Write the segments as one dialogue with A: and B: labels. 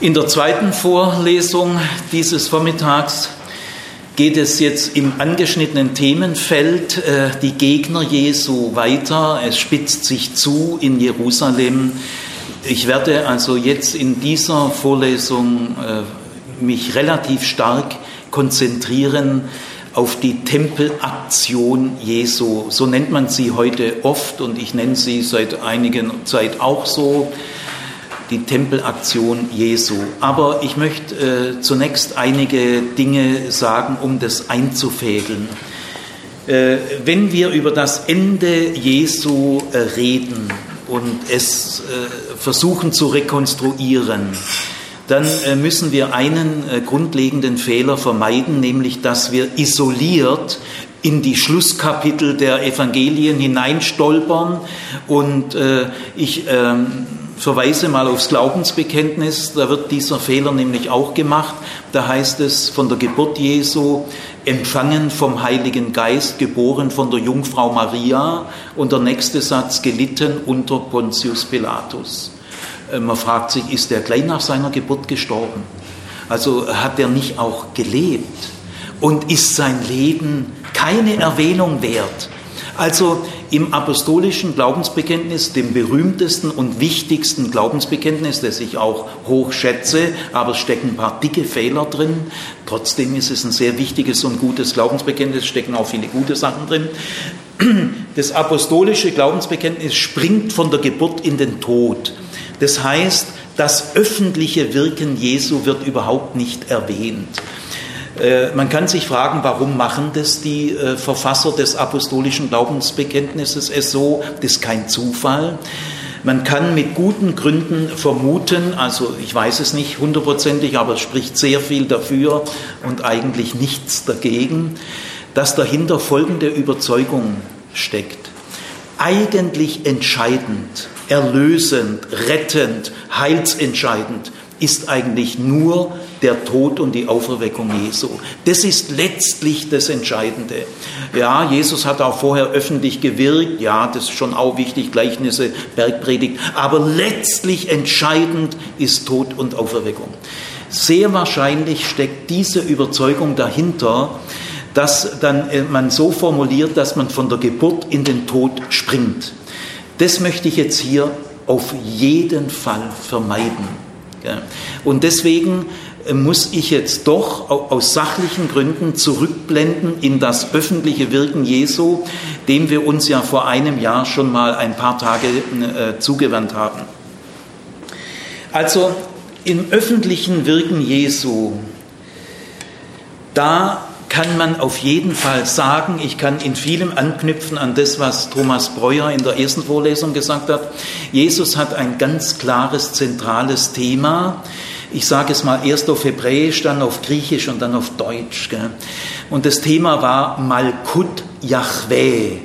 A: In der zweiten Vorlesung dieses Vormittags geht es jetzt im angeschnittenen Themenfeld äh, die Gegner Jesu weiter. Es spitzt sich zu in Jerusalem. Ich werde also jetzt in dieser Vorlesung äh, mich relativ stark konzentrieren auf die Tempelaktion Jesu. So nennt man sie heute oft und ich nenne sie seit einigen Zeit auch so die Tempelaktion Jesu. Aber ich möchte äh, zunächst einige Dinge sagen, um das einzufädeln. Äh, wenn wir über das Ende Jesu äh, reden und es äh, versuchen zu rekonstruieren, dann äh, müssen wir einen äh, grundlegenden Fehler vermeiden, nämlich dass wir isoliert in die Schlusskapitel der Evangelien hineinstolpern und ich ähm, verweise mal aufs Glaubensbekenntnis, da wird dieser Fehler nämlich auch gemacht. Da heißt es von der Geburt Jesu, empfangen vom Heiligen Geist, geboren von der Jungfrau Maria und der nächste Satz, gelitten unter Pontius Pilatus. Äh, man fragt sich, ist er gleich nach seiner Geburt gestorben? Also hat er nicht auch gelebt? Und ist sein Leben keine Erwähnung wert? Also im apostolischen Glaubensbekenntnis, dem berühmtesten und wichtigsten Glaubensbekenntnis, das ich auch hoch schätze, aber es stecken ein paar dicke Fehler drin. Trotzdem ist es ein sehr wichtiges und gutes Glaubensbekenntnis, stecken auch viele gute Sachen drin. Das apostolische Glaubensbekenntnis springt von der Geburt in den Tod. Das heißt, das öffentliche Wirken Jesu wird überhaupt nicht erwähnt. Äh, man kann sich fragen, warum machen das die äh, Verfasser des apostolischen Glaubensbekenntnisses es so? Das ist kein Zufall. Man kann mit guten Gründen vermuten, also ich weiß es nicht hundertprozentig, aber es spricht sehr viel dafür und eigentlich nichts dagegen, dass dahinter folgende Überzeugung steckt. Eigentlich entscheidend, erlösend, rettend, heilsentscheidend ist eigentlich nur der Tod und die Auferweckung Jesu. Das ist letztlich das Entscheidende. Ja, Jesus hat auch vorher öffentlich gewirkt, ja, das ist schon auch wichtig, Gleichnisse, Bergpredigt, aber letztlich entscheidend ist Tod und Auferweckung. Sehr wahrscheinlich steckt diese Überzeugung dahinter, dass dann äh, man so formuliert, dass man von der Geburt in den Tod springt. Das möchte ich jetzt hier auf jeden Fall vermeiden. Und deswegen muss ich jetzt doch aus sachlichen Gründen zurückblenden in das öffentliche Wirken Jesu, dem wir uns ja vor einem Jahr schon mal ein paar Tage äh, zugewandt haben. Also im öffentlichen Wirken Jesu, da kann man auf jeden Fall sagen, ich kann in vielem anknüpfen an das, was Thomas Breuer in der ersten Vorlesung gesagt hat. Jesus hat ein ganz klares, zentrales Thema. Ich sage es mal erst auf Hebräisch, dann auf Griechisch und dann auf Deutsch. Gell? Und das Thema war Malkut Yahweh.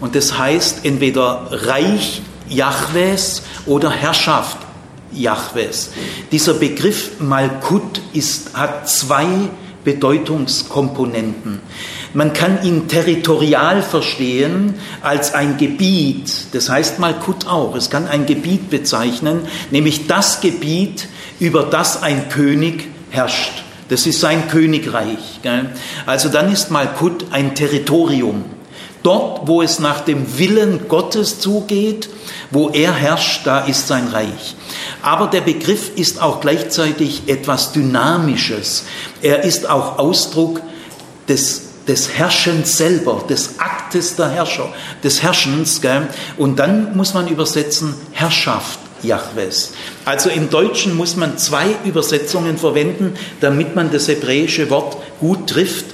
A: Und das heißt entweder Reich Jahwes oder Herrschaft Jahwes. Dieser Begriff Malkut ist, hat zwei Bedeutungskomponenten. Man kann ihn territorial verstehen als ein Gebiet, das heißt Malkut auch, es kann ein Gebiet bezeichnen, nämlich das Gebiet, über das ein König herrscht. Das ist sein Königreich. Also dann ist Malkut ein Territorium. Dort, wo es nach dem Willen Gottes zugeht, wo er herrscht, da ist sein Reich. Aber der Begriff ist auch gleichzeitig etwas Dynamisches. Er ist auch Ausdruck des, des Herrschens selber, des Aktes der Herrscher, des Herrschens. Gell? Und dann muss man übersetzen Herrschaft. Jahwes. Also im Deutschen muss man zwei Übersetzungen verwenden, damit man das hebräische Wort gut trifft.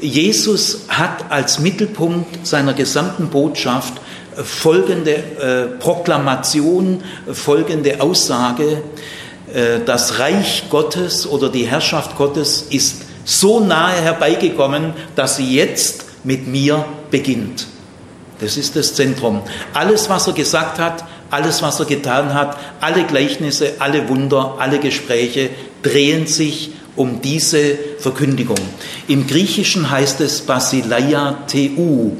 A: Jesus hat als Mittelpunkt seiner gesamten Botschaft folgende äh, Proklamation, folgende Aussage, äh, das Reich Gottes oder die Herrschaft Gottes ist so nahe herbeigekommen, dass sie jetzt mit mir beginnt. Das ist das Zentrum. Alles, was er gesagt hat, alles, was er getan hat, alle Gleichnisse, alle Wunder, alle Gespräche drehen sich um diese Verkündigung. Im Griechischen heißt es Basileia Teu.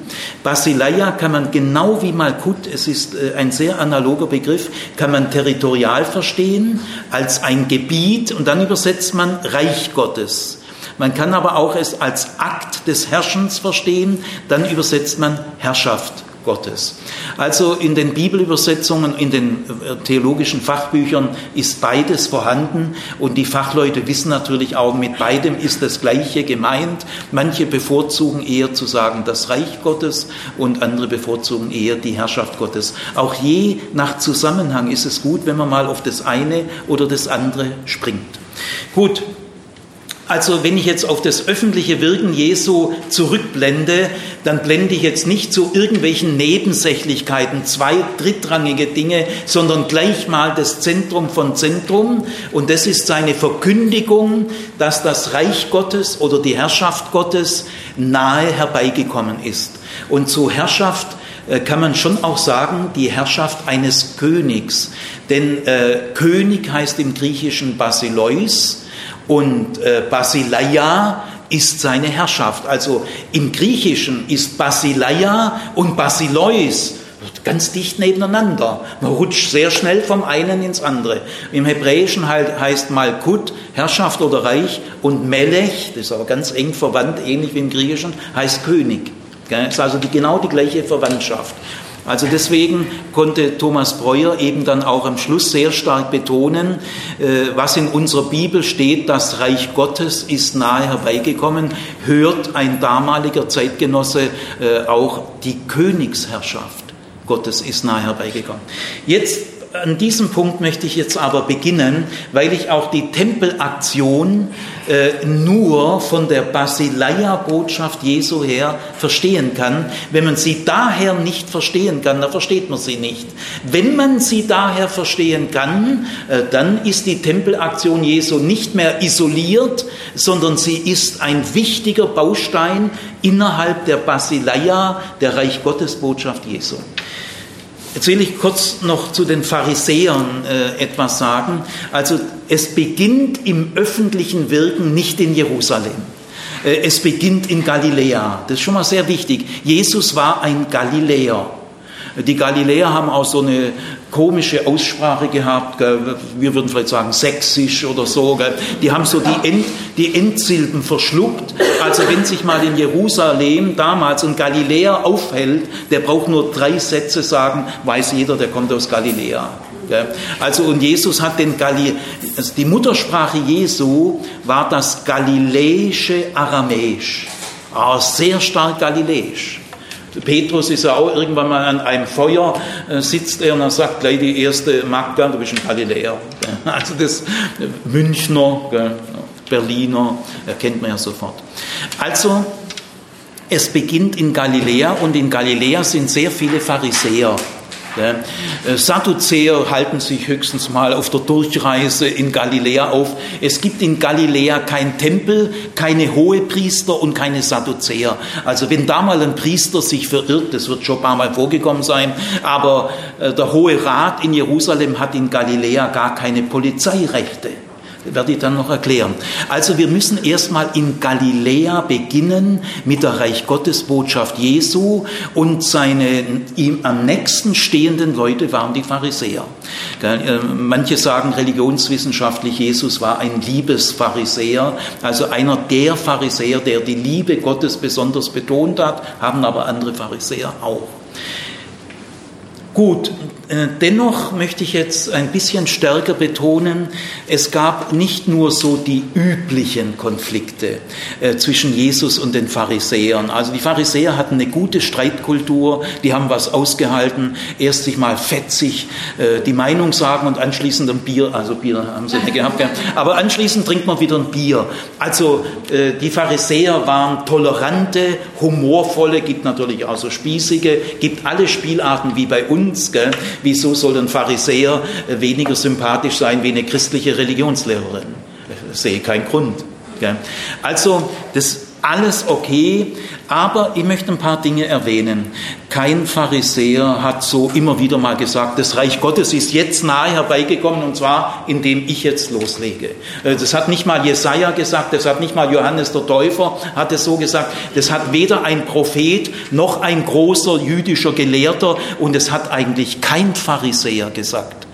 A: Basileia kann man genau wie Malkut, es ist äh, ein sehr analoger Begriff, kann man territorial verstehen als ein Gebiet und dann übersetzt man Reich Gottes. Man kann aber auch es als Akt des Herrschens verstehen, dann übersetzt man Herrschaft Gottes. Also in den Bibelübersetzungen, in den äh, theologischen Fachbüchern ist beides vorhanden und die Fachleute wissen natürlich auch, mit beidem ist das Gleiche gemeint. Manche bevorzugen eher zu sagen das Reich Gottes und andere bevorzugen eher die Herrschaft Gottes. Auch je nach Zusammenhang ist es gut, wenn man mal auf das eine oder das andere springt. Gut, also wenn ich jetzt auf das öffentliche Wirken Jesu zurückblende, dann blende ich jetzt nicht zu irgendwelchen Nebensächlichkeiten, zwei, drittrangige Dinge, sondern gleich mal das Zentrum von Zentrum. Und das ist seine Verkündigung, dass das Reich Gottes oder die Herrschaft Gottes nahe herbeigekommen ist. Und zur Herrschaft äh, kann man schon auch sagen, die Herrschaft eines Königs. Denn äh, König heißt im Griechischen Basileus und äh, Basileia ist seine Herrschaft. Also im Griechischen ist Basileia und Basileus ganz dicht nebeneinander. Man rutscht sehr schnell vom einen ins andere. Im Hebräischen halt heißt Malkut Herrschaft oder Reich und Melech, das ist aber ganz eng verwandt, ähnlich wie im Griechischen, heißt König. Das ist also die, genau die gleiche Verwandtschaft. Also deswegen konnte Thomas Breuer eben dann auch am Schluss sehr stark betonen, äh, was in unserer Bibel steht, das Reich Gottes ist nahe herbeigekommen, hört ein damaliger Zeitgenosse äh, auch die Königsherrschaft Gottes ist nahe herbeigekommen. Jetzt an diesem Punkt möchte ich jetzt aber beginnen, weil ich auch die Tempelaktion äh, nur von der Basileia-Botschaft Jesu her verstehen kann. Wenn man sie daher nicht verstehen kann, dann versteht man sie nicht. Wenn man sie daher verstehen kann, äh, dann ist die Tempelaktion Jesu nicht mehr isoliert, sondern sie ist ein wichtiger Baustein innerhalb der Basileia, der Reich Gottes Botschaft Jesu. Jetzt will ich kurz noch zu den Pharisäern äh, etwas sagen. Also es beginnt im öffentlichen Wirken nicht in Jerusalem. Äh, es beginnt in Galiläa. Das ist schon mal sehr wichtig. Jesus war ein Galiläer. Die Galiläer haben auch so eine komische Aussprache gehabt, wir würden vielleicht sagen sächsisch oder so. Die haben so die, End, die Endsilben verschluckt. Also wenn sich mal in Jerusalem damals ein Galiläer aufhält, der braucht nur drei Sätze sagen, weiß jeder, der kommt aus Galiläa. Also und Jesus hat den Gali also die Muttersprache Jesu war das galiläische Aramäisch, ah, sehr stark galiläisch. Petrus ist ja auch irgendwann mal an einem Feuer, äh, sitzt er und dann sagt gleich die erste Magda, du bist ein Galiläer. Also das Münchner, Berliner, kennt man ja sofort. Also es beginnt in Galiläa und in Galiläa sind sehr viele Pharisäer. Äh, Sadduzäer halten sich höchstens mal auf der Durchreise in Galiläa auf. Es gibt in Galiläa kein Tempel, keine Hohepriester und keine Sadduzäer. Also wenn da mal ein Priester sich verirrt, das wird schon ein paar Mal vorgekommen sein, aber äh, der Hohe Rat in Jerusalem hat in Galiläa gar keine Polizeirechte werde ich dann noch erklären. Also wir müssen erstmal in Galiläa beginnen mit der Reich Gottes Botschaft Jesu und seine ihm am nächsten stehenden Leute waren die Pharisäer. Äh, manche sagen religionswissenschaftlich, Jesus war ein Liebespharisäer, also einer der Pharisäer, der die Liebe Gottes besonders betont hat, haben aber andere Pharisäer auch. Gut, dennoch möchte ich jetzt ein bisschen stärker betonen, es gab nicht nur so die üblichen Konflikte äh, zwischen Jesus und den Pharisäern. Also die Pharisäer hatten eine gute Streitkultur, die haben was ausgehalten, erst sich mal fetzig äh, die Meinung sagen und anschließend ein Bier, also Bier haben sie nicht gehabt, aber anschließend trinkt man wieder ein Bier. Also die Pharisäer waren tolerante, humorvolle, gibt natürlich auch so spießige, gibt alle Spielarten wie bei uns, gell? Wieso soll ein Pharisäer weniger sympathisch sein wie eine christliche Religionslehrerin? Ich sehe keinen Grund. Also das alles okay, aber ich möchte ein paar Dinge erwähnen. Kein Pharisäer hat so immer wieder mal gesagt, das Reich Gottes ist jetzt nahe herbeigekommen und zwar indem ich jetzt loslege. Äh, das hat nicht mal Jesaja gesagt, das hat nicht mal Johannes der Täufer hat es so gesagt, das hat weder ein Prophet noch ein großer jüdischer Gelehrter und es hat eigentlich kein Pharisäer gesagt.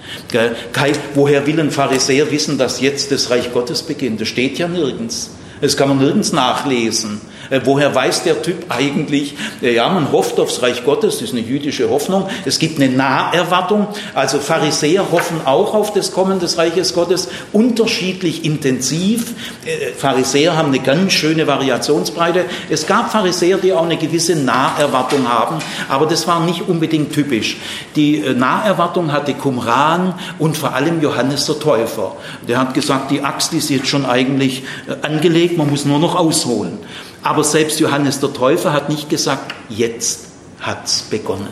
A: Woher will ein Pharisäer wissen, dass jetzt das Reich Gottes beginnt? Das steht ja nirgends. Das kann man nirgends nachlesen. Äh, woher weiß der Typ eigentlich, äh, ja, man hofft aufs Reich Gottes, das ist eine jüdische Hoffnung. Es gibt eine Naherwartung. Also Pharisäer hoffen auch auf das Kommen des Reiches Gottes, unterschiedlich intensiv. Äh, Pharisäer haben eine ganz schöne Variationsbreite. Es gab Pharisäer, die auch eine gewisse Naherwartung haben, aber das war nicht unbedingt typisch. Die Naherwartung hatte Qumran und vor allem Johannes der Täufer. Der hat gesagt, die Axt ist jetzt schon eigentlich angelegt, man muss nur noch ausholen. Aber selbst Johannes der Täufer hat nicht gesagt, jetzt hat's begonnen.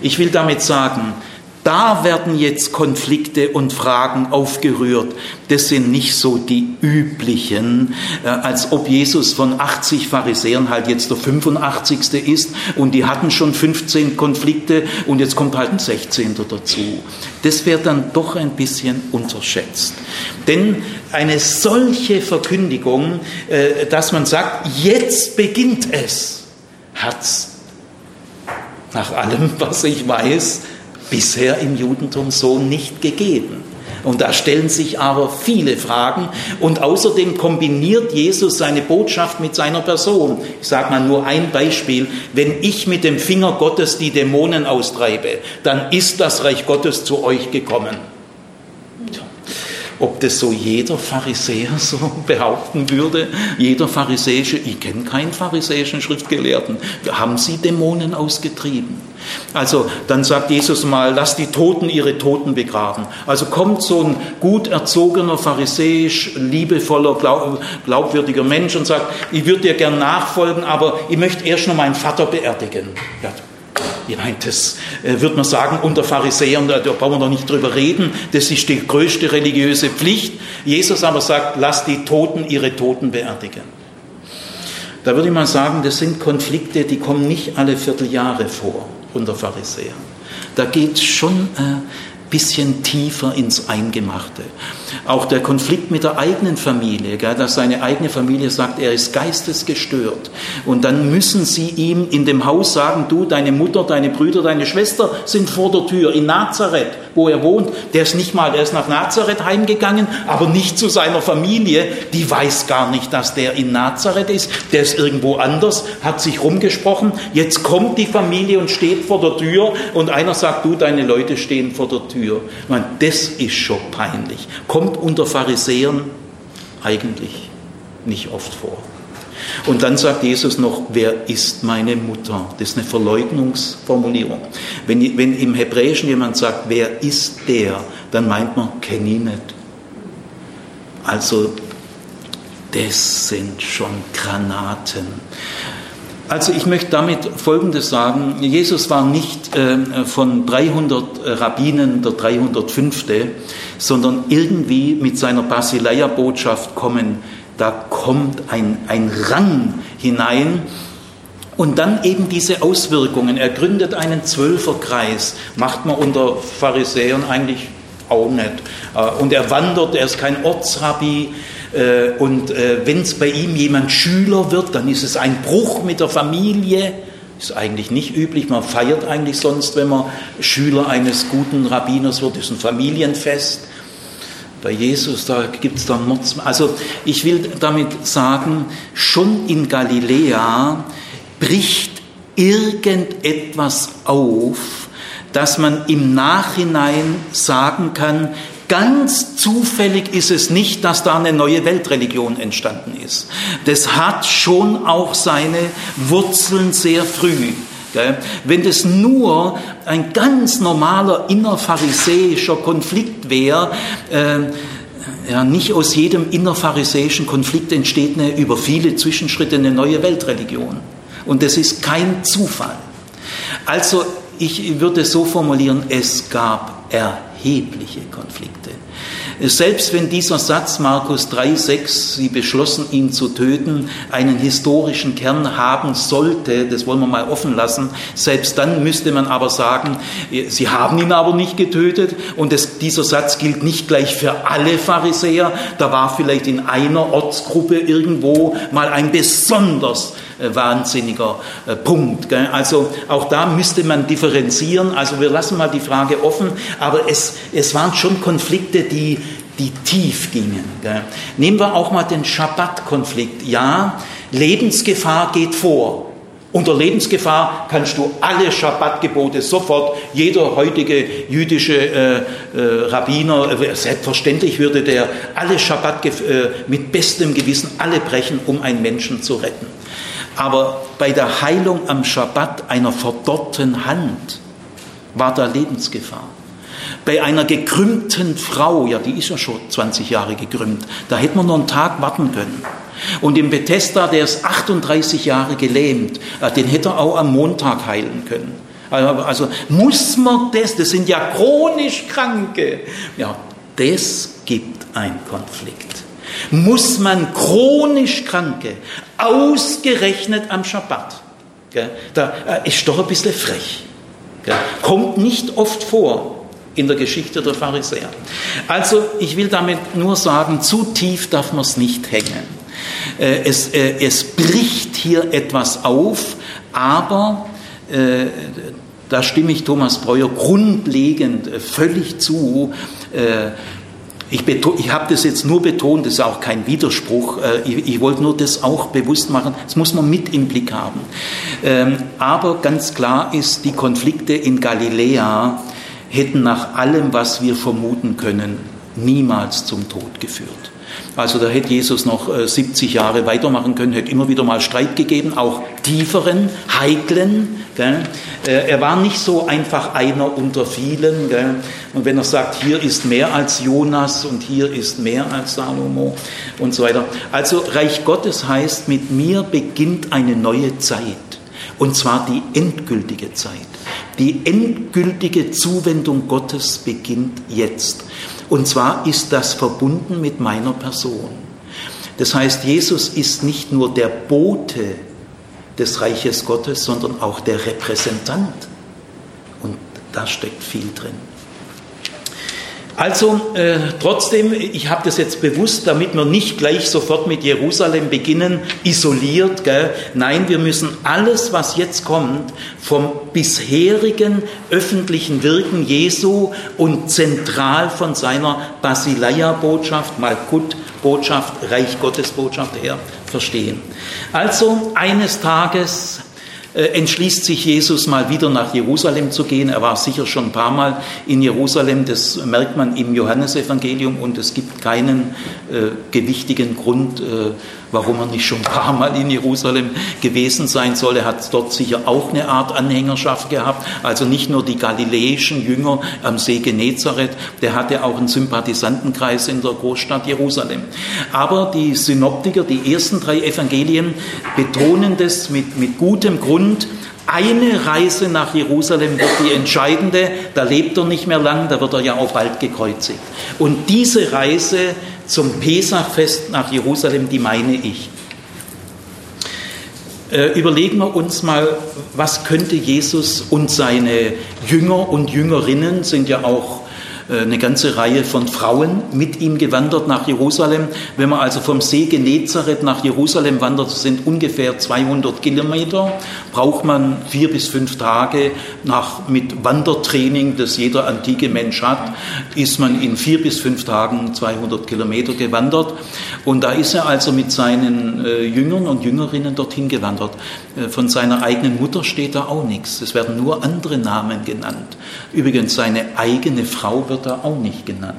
A: Ich will damit sagen, da werden jetzt Konflikte und Fragen aufgerührt. Das sind nicht so die üblichen, äh, als ob Jesus von 80 Pharisäern halt jetzt der 85. ist und die hatten schon 15 Konflikte und jetzt kommt halt ein 16. dazu. Das wird dann doch ein bisschen unterschätzt. Denn eine solche Verkündigung, äh, dass man sagt, jetzt beginnt es, hat's nach allem, was ich weiß, bisher im Judentum so nicht gegeben. Und da stellen sich aber viele Fragen. Und außerdem kombiniert Jesus seine Botschaft mit seiner Person. Ich sage mal nur ein Beispiel. Wenn ich mit dem Finger Gottes die Dämonen austreibe, dann ist das Reich Gottes zu euch gekommen. Ob das so jeder Pharisäer so behaupten würde, jeder pharisäische, ich kenne keinen pharisäischen Schriftgelehrten, haben sie Dämonen ausgetrieben. Also dann sagt Jesus mal, lass die Toten ihre Toten begraben. Also kommt so ein gut erzogener, pharisäisch, liebevoller, glaubwürdiger Mensch und sagt, ich würde dir gern nachfolgen, aber ich möchte erst noch meinen Vater beerdigen. Ja, meine, das äh, wird man sagen, unter Pharisäern, da brauchen wir noch nicht drüber reden, das ist die größte religiöse Pflicht. Jesus aber sagt, lass die Toten ihre Toten beerdigen. Da würde ich mal sagen, das sind Konflikte, die kommen nicht alle Vierteljahre vor unter Pharisäern. Da geht es schon äh, bisschen tiefer ins Eingemachte. Auch der Konflikt mit der eigenen Familie, gell, dass seine eigene Familie sagt, er ist geistesgestört. Und dann müssen sie ihm in dem Haus sagen, du, deine Mutter, deine Brüder, deine Schwester sind vor der Tür in Nazareth, wo er wohnt. Der ist nicht mal, der ist nach Nazareth heimgegangen, aber nicht zu seiner Familie. Die weiß gar nicht, dass der in Nazareth ist. Der ist irgendwo anders, hat sich rumgesprochen. Jetzt kommt die Familie und steht vor der Tür und einer sagt, du, deine Leute stehen vor der Tür. Tür. meine, das ist schon peinlich. Kommt unter Pharisäern eigentlich nicht oft vor. Und dann sagt Jesus noch, wer ist meine Mutter? Das ist eine Verleugnungsformulierung. Wenn, wenn im Hebräischen jemand sagt, wer ist der, dann meint man, kenne ihn nicht. Also, das sind schon Granaten. Also ich möchte damit Folgendes sagen. Jesus war nicht äh, von 300 Rabbinen der 305., sondern irgendwie mit seiner Basileia-Botschaft kommen, da kommt ein, ein Rang hinein, und dann eben diese Auswirkungen. Er gründet einen Zwölferkreis, macht man unter Pharisäern eigentlich auch nicht. Äh, und er wandert, er ist kein Ortsrabbi, äh, und äh, wenn es bei ihm jemand Schüler wird, dann ist es ein Bruch mit der Familie. Ist eigentlich nicht üblich. Man feiert eigentlich sonst, wenn man Schüler eines guten Rabbiners wird, ist ein Familienfest. Bei Jesus, da gibt es dann Mords. Also ich will damit sagen, schon in Galiläa bricht irgendetwas auf, dass man im Nachhinein sagen kann, Ganz zufällig ist es nicht, dass da eine neue Weltreligion entstanden ist. Das hat schon auch seine Wurzeln sehr früh. Wenn das nur ein ganz normaler innerpharisäischer Konflikt wäre, äh, ja, nicht aus jedem innerpharisäischen Konflikt entsteht eine, über viele Zwischenschritte eine neue Weltreligion. Und das ist kein Zufall. Also ich würde es so formulieren, es gab Erhebungen erhebliche Konflikte. Selbst wenn dieser Satz Markus 3,6, sie beschlossen ihn zu töten, einen historischen Kern haben sollte, das wollen wir mal offen lassen, selbst dann müsste man aber sagen, sie haben ihn aber nicht getötet und das, dieser Satz gilt nicht gleich für alle Pharisäer, da war vielleicht in einer Ortsgruppe irgendwo mal ein besonders äh, wahnsinniger äh, Punkt. Also auch da müsste man differenzieren. Also wir lassen mal die Frage offen, aber es, es waren schon Konflikte, die, die tief gingen. Nehmen wir auch mal den Schabbat-Konflikt. Ja, Lebensgefahr geht vor. Unter Lebensgefahr kannst du alle Schabbatgebote sofort, jeder heutige jüdische äh, äh, Rabbiner, äh, selbstverständlich würde der alle Schabbat äh, mit bestem Gewissen alle brechen, um einen Menschen zu retten. Aber bei der Heilung am Schabbat einer verdorrten Hand war da Lebensgefahr. Bei einer gekrümmten Frau, ja, die ist ja schon 20 Jahre gekrümmt, da hätte man noch einen Tag warten können. Und im Bethesda, der ist 38 Jahre gelähmt, den hätte er auch am Montag heilen können. Also, also muss man das, das sind ja chronisch Kranke. Ja, das gibt einen Konflikt muss man chronisch Kranke ausgerechnet am Schabbat. Da äh, ist doch ein bisschen frech. Kommt nicht oft vor in der Geschichte der Pharisäer. Also ich will damit nur sagen, zu tief darf man es nicht hängen. Äh, es, äh, es bricht hier etwas auf, aber da stimme ich Thomas Breuer grundlegend völlig zu. Ich, ich habe das jetzt nur betont, das ist auch kein Widerspruch. Äh, ich, ich wollte nur das auch bewusst machen. Das muss man mit im Blick haben. Ähm, aber ganz klar ist, die Konflikte in Galiläa hätten nach allem, was wir vermuten können, niemals zum Tod geführt. Also da hätte Jesus noch 70 äh, Jahre weitermachen können, hätte immer wieder mal Streit gegeben, auch tieferen, heiklen. Gell? Äh, er war nicht so einfach einer unter vielen. Gell? Und wenn er sagt, hier ist mehr als Jonas und hier ist mehr als Salomo und so weiter. Also Reich Gottes heißt, mit mir beginnt eine neue Zeit. Und zwar die endgültige Zeit. Die endgültige Zuwendung Gottes beginnt jetzt. Und zwar ist das verbunden mit meiner Person. Das heißt, Jesus ist nicht nur der Bote des Reiches Gottes, sondern auch der Repräsentant. Und da steckt viel drin. Also äh, trotzdem, ich habe das jetzt bewusst, damit wir nicht gleich sofort mit Jerusalem beginnen, isoliert. Gell? Nein, wir müssen alles, was jetzt kommt, vom bisherigen öffentlichen Wirken Jesu und zentral von seiner Basileia-Botschaft, Malkut-Botschaft, Reich Gottes-Botschaft her verstehen. Also eines Tages entschließt sich Jesus mal wieder nach Jerusalem zu gehen. Er war sicher schon ein paar Mal in Jerusalem, das merkt man im Johannesevangelium und es gibt keinen äh, gewichtigen Grund, äh, warum er nicht schon ein paar Mal in Jerusalem gewesen sein soll. Er hat dort sicher auch eine Art Anhängerschaft gehabt, also nicht nur die galiläischen Jünger am See Genezareth, der hatte auch einen Sympathisantenkreis in der Großstadt Jerusalem. Aber die Synoptiker, die ersten drei Evangelien betonen das mit, mit gutem Grund, eine Reise nach Jerusalem wird die entscheidende, da lebt er nicht mehr lang, da wird er ja auch bald gekreuzigt. Und diese Reise zum Pesachfest nach Jerusalem, die meine ich. Äh, überlegen wir uns mal, was könnte Jesus und seine Jünger und Jüngerinnen, sind ja auch eine ganze Reihe von Frauen mit ihm gewandert nach Jerusalem. Wenn man also vom See Genezareth nach Jerusalem wandert, sind ungefähr 200 Kilometer, braucht man vier bis fünf Tage. Nach, mit Wandertraining, das jeder antike Mensch hat, ist man in vier bis fünf Tagen 200 Kilometer gewandert. Und da ist er also mit seinen äh, Jüngern und Jüngerinnen dorthin gewandert. Äh, von seiner eigenen Mutter steht da auch nichts. Es werden nur andere Namen genannt. Übrigens, seine eigene Frau wird da auch nicht genannt.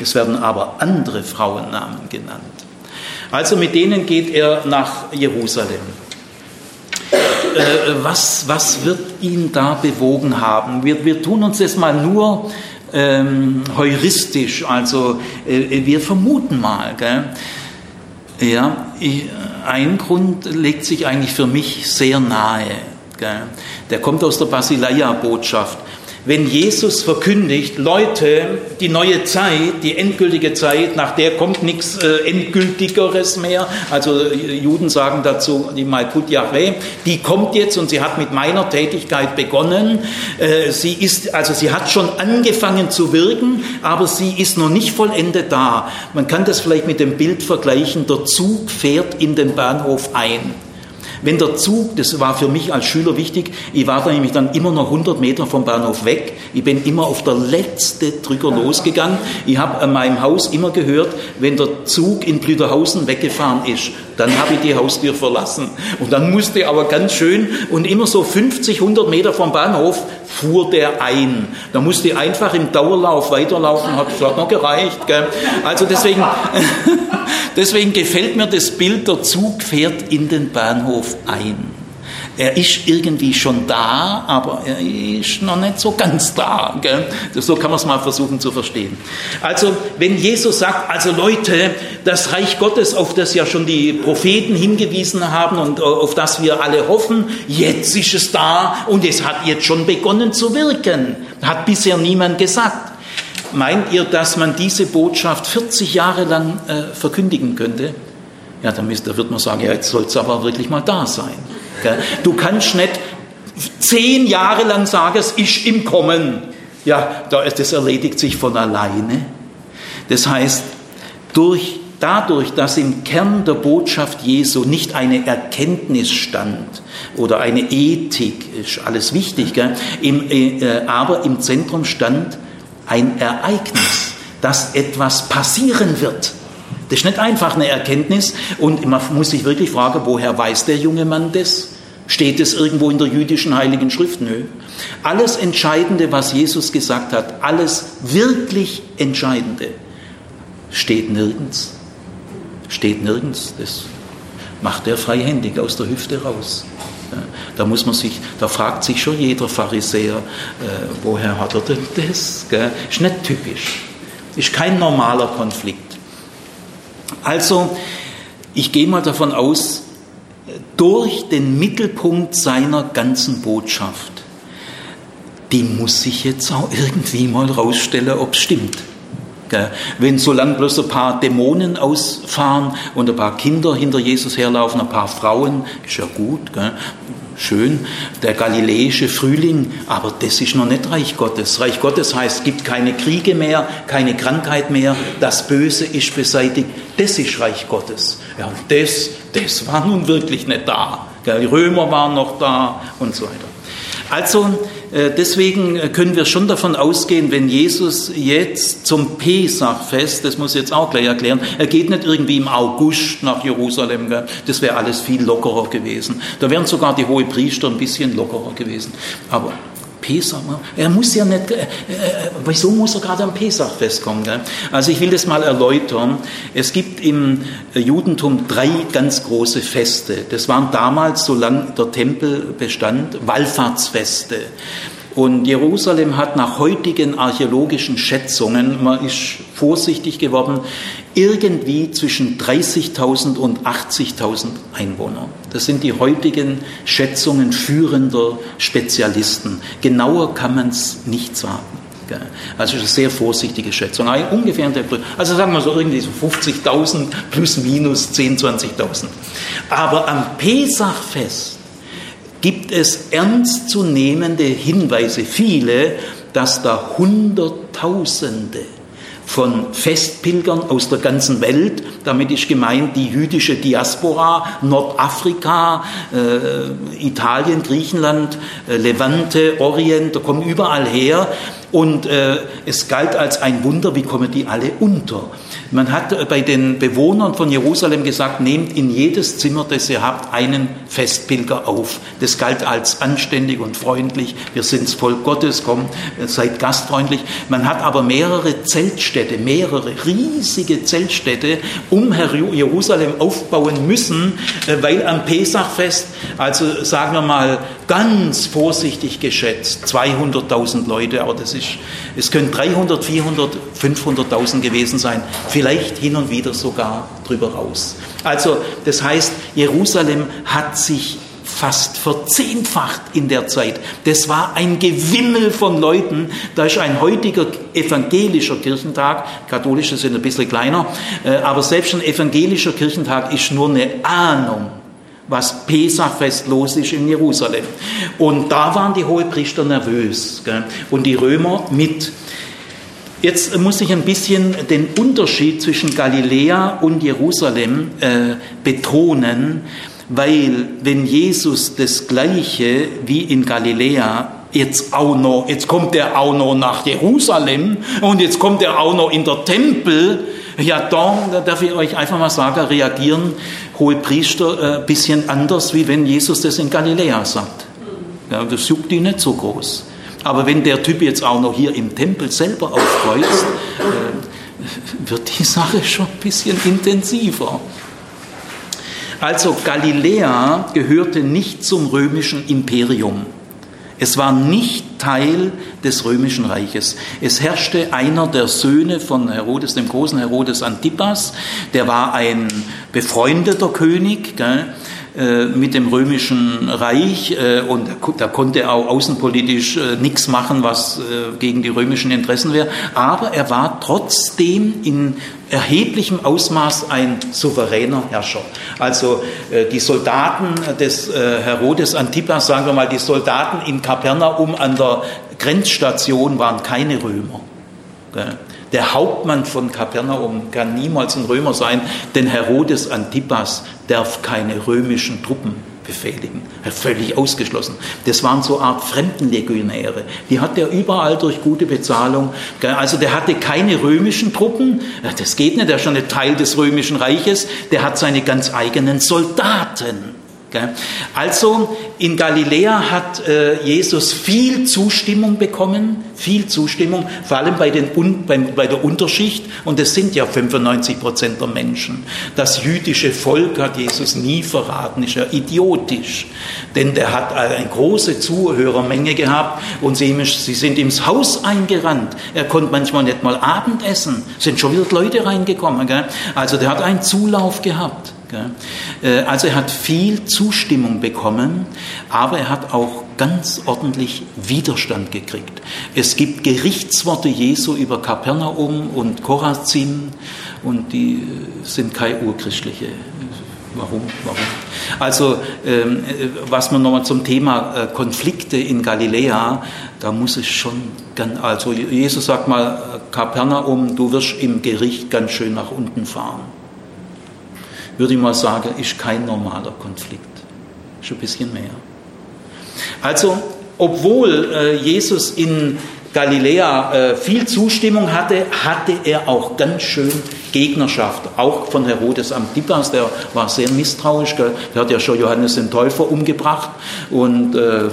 A: Es werden aber andere Frauennamen genannt. Also mit denen geht er nach Jerusalem. Äh, was, was wird ihn da bewogen haben? Wir, wir tun uns das mal nur ähm, heuristisch, also äh, wir vermuten mal. Gell? Ja, ich, ein Grund legt sich eigentlich für mich sehr nahe. Gell? Der kommt aus der Basileia-Botschaft. Wenn Jesus verkündigt, Leute, die neue Zeit, die endgültige Zeit, nach der kommt nichts äh, Endgültigeres mehr. Also äh, Juden sagen dazu, die Malkut Yahweh, die kommt jetzt und sie hat mit meiner Tätigkeit begonnen. Äh, sie ist, also sie hat schon angefangen zu wirken, aber sie ist noch nicht vollendet da. Man kann das vielleicht mit dem Bild vergleichen, der Zug fährt in den Bahnhof ein. Wenn der Zug, das war für mich als Schüler wichtig, ich war da nämlich dann immer noch 100 Meter vom Bahnhof weg. Ich bin immer auf der letzte Drücker losgegangen. Ich habe an meinem Haus immer gehört, wenn der Zug in Blüderhausen weggefahren ist, dann habe ich die Haustür verlassen. Und dann musste aber ganz schön und immer so 50, 100 Meter vom Bahnhof fuhr der ein. Da musste ich einfach im Dauerlauf weiterlaufen, hat, hat noch gereicht. Gell? Also deswegen, deswegen gefällt mir das Bild, der Zug fährt in den Bahnhof ein. Er ist irgendwie schon da, aber er ist noch nicht so ganz da. Gell? So kann man es mal versuchen zu verstehen. Also, wenn Jesus sagt, also Leute, das Reich Gottes, auf das ja schon die Propheten hingewiesen haben und auf das wir alle hoffen, jetzt ist es da und es hat jetzt schon begonnen zu wirken. Hat bisher niemand gesagt. Meint ihr, dass man diese Botschaft 40 Jahre lang äh, verkündigen könnte? Ja, dann müsst, da wird man sagen, ja, jetzt soll es aber wirklich mal da sein. Du kannst nicht zehn Jahre lang sagen, es ist im Kommen. Ja, das erledigt sich von alleine. Das heißt, durch, dadurch, dass im Kern der Botschaft Jesu nicht eine Erkenntnis stand oder eine Ethik, ist alles wichtig? Im, äh, aber im Zentrum stand ein Ereignis, dass etwas passieren wird. Das ist nicht einfach eine Erkenntnis und man muss sich wirklich fragen, woher weiß der junge Mann das? Steht es irgendwo in der jüdischen Heiligen Schrift? Nö. Alles Entscheidende, was Jesus gesagt hat, alles wirklich Entscheidende, steht nirgends. Steht nirgends. Das macht er freihändig aus der Hüfte raus. Da muss man sich, da fragt sich schon jeder Pharisäer, äh, woher hat er denn das? Gell? Ist nicht typisch. Ist kein normaler Konflikt. Also, ich gehe mal davon aus, durch den Mittelpunkt seiner ganzen Botschaft, die muss sich jetzt auch irgendwie mal rausstellen, ob es stimmt. Wenn solange bloß ein paar Dämonen ausfahren und ein paar Kinder hinter Jesus herlaufen, ein paar Frauen, ist ja gut? Schön, der galiläische Frühling, aber das ist noch nicht Reich Gottes. Reich Gottes heißt, es gibt keine Kriege mehr, keine Krankheit mehr, das Böse ist beseitigt, das ist Reich Gottes. Ja, das, das war nun wirklich nicht da. Die Römer waren noch da und so weiter. Also deswegen können wir schon davon ausgehen, wenn Jesus jetzt zum Pesachfest, das muss ich jetzt auch gleich erklären, er geht nicht irgendwie im August nach Jerusalem, das wäre alles viel lockerer gewesen. Da wären sogar die hohe Priester ein bisschen lockerer gewesen. Aber Pesach, er muss ja nicht, äh, äh, wieso muss er gerade am Pesachfest kommen? Gell? Also ich will das mal erläutern. Es gibt im Judentum drei ganz große Feste. Das waren damals, solange der Tempel bestand, Wallfahrtsfeste. Und Jerusalem hat nach heutigen archäologischen Schätzungen, man ist vorsichtig geworden, irgendwie zwischen 30.000 und 80.000 Einwohner. Das sind die heutigen Schätzungen führender Spezialisten. Genauer kann man es nicht sagen. Also eine sehr vorsichtige Schätzung. Ungefähr in der. Also sagen wir so irgendwie so 50.000 plus minus 10.000, 20.000. Aber am Pesachfest gibt es ernstzunehmende Hinweise, viele, dass da Hunderttausende von Festpilgern aus der ganzen Welt, damit ist gemeint die jüdische Diaspora, Nordafrika, äh, Italien, Griechenland, äh, Levante, Orient, da kommen überall her und äh, es galt als ein Wunder, wie kommen die alle unter. Man hat bei den Bewohnern von Jerusalem gesagt, nehmt in jedes Zimmer, das ihr habt, einen Festpilger auf. Das galt als anständig und freundlich. Wir sind das Volk Gottes, kommt, seid gastfreundlich. Man hat aber mehrere Zeltstädte, mehrere riesige Zeltstädte um Jerusalem aufbauen müssen, äh, weil am Pesachfest, also sagen wir mal ganz vorsichtig geschätzt, 200.000 Leute, aber das ist, es können 300, 400, 500.000 gewesen sein vielleicht hin und wieder sogar drüber raus. Also das heißt, Jerusalem hat sich fast verzehnfacht in der Zeit. Das war ein Gewimmel von Leuten. Da ist ein heutiger evangelischer Kirchentag, katholische sind ein bisschen kleiner, äh, aber selbst ein evangelischer Kirchentag ist nur eine Ahnung was Pesachfest los ist in Jerusalem. Und da waren die Hohepriester nervös gell? und die Römer mit. Jetzt muss ich ein bisschen den Unterschied zwischen Galiläa und Jerusalem äh, betonen, weil wenn Jesus das Gleiche wie in Galiläa jetzt auch noch, jetzt kommt er auch noch nach Jerusalem und jetzt kommt er auch noch in der Tempel, ja, da darf ich euch einfach mal sagen, reagieren hohe Priester ein äh, bisschen anders, wie wenn Jesus das in Galiläa sagt. Ja, das juckt die nicht so groß. Aber wenn der Typ jetzt auch noch hier im Tempel selber aufkreuzt, äh, wird die Sache schon ein bisschen intensiver. Also Galiläa gehörte nicht zum römischen Imperium. Es war nicht Teil des römischen Reiches. Es herrschte einer der Söhne von Herodes, dem großen Herodes Antipas, der war ein befreundeter König, gell? Äh, mit dem römischen Reich äh, und da konnte er auch außenpolitisch äh, nichts machen, was gegen die römischen Interessen wäre. Aber er war trotzdem in erheblichem Ausmaß ein souveräner Herrscher. Also die Soldaten des Herodes Antipas, sagen wir mal, die Soldaten in Kapernaum an der Grenzstation waren keine Römer. Der Hauptmann von Kapernaum kann niemals ein Römer sein, denn Herodes Antipas darf keine römischen Truppen befehligen. Völlig ausgeschlossen. Das waren so Art Fremdenlegionäre. Die hat er überall durch gute Bezahlung. Also der hatte keine römischen Truppen. Das geht nicht, der ist schon ein Teil des römischen Reiches. Der hat seine ganz eigenen Soldaten. Also in Galiläa hat äh, Jesus viel Zustimmung bekommen, viel Zustimmung, vor allem bei, den, bei der Unterschicht, und es sind ja 95 Prozent der Menschen. Das jüdische Volk hat Jesus nie verraten, ist ja idiotisch, denn der hat eine große Zuhörermenge gehabt und sie, sind ins Haus eingerannt. Er konnte manchmal nicht mal Abendessen, sind schon wieder Leute reingekommen. Also der hat einen Zulauf gehabt. Äh, also er hat viel Zustimmung bekommen, aber er hat auch ganz ordentlich Widerstand gekriegt. Es gibt Gerichtsworte Jesu über Kapernaum und Korazin und die äh, sind keine urchristliche. Warum? Warum? Also, ähm, äh, was man nochmal zum Thema Konflikte in Galiläa, da muss es schon, also Jesus sagt mal, Kapernaum, du wirst im Gericht ganz schön nach unten fahren würde ich mal sagen, ist kein normaler Konflikt. Schon ein bisschen mehr. Also, obwohl äh, Jesus in Galiläa äh, viel Zustimmung hatte, hatte er auch ganz schön Gegnerschaft, auch von Herodes Antipas, der war sehr misstrauisch, gell? der hat ja schon Johannes den Täufer umgebracht und äh,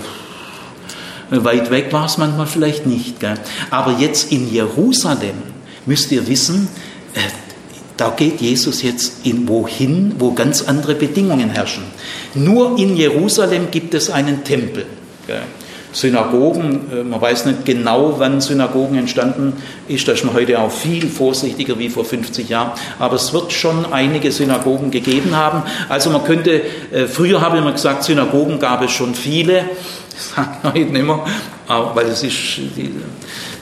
A: weit weg war es manchmal vielleicht nicht. Gell? Aber jetzt in Jerusalem müsst ihr wissen, äh, da geht Jesus jetzt in wohin, wo ganz andere Bedingungen herrschen. Nur in Jerusalem gibt es einen Tempel. Synagogen, äh, man weiß nicht genau, wann Synagogen entstanden ist, da ist man heute auch viel vorsichtiger wie vor 50 Jahren, aber es wird schon einige Synagogen gegeben haben. Also man könnte, äh, früher habe ich immer gesagt, Synagogen gab es schon viele, das sage ich heute nicht mehr, weil es ist, die,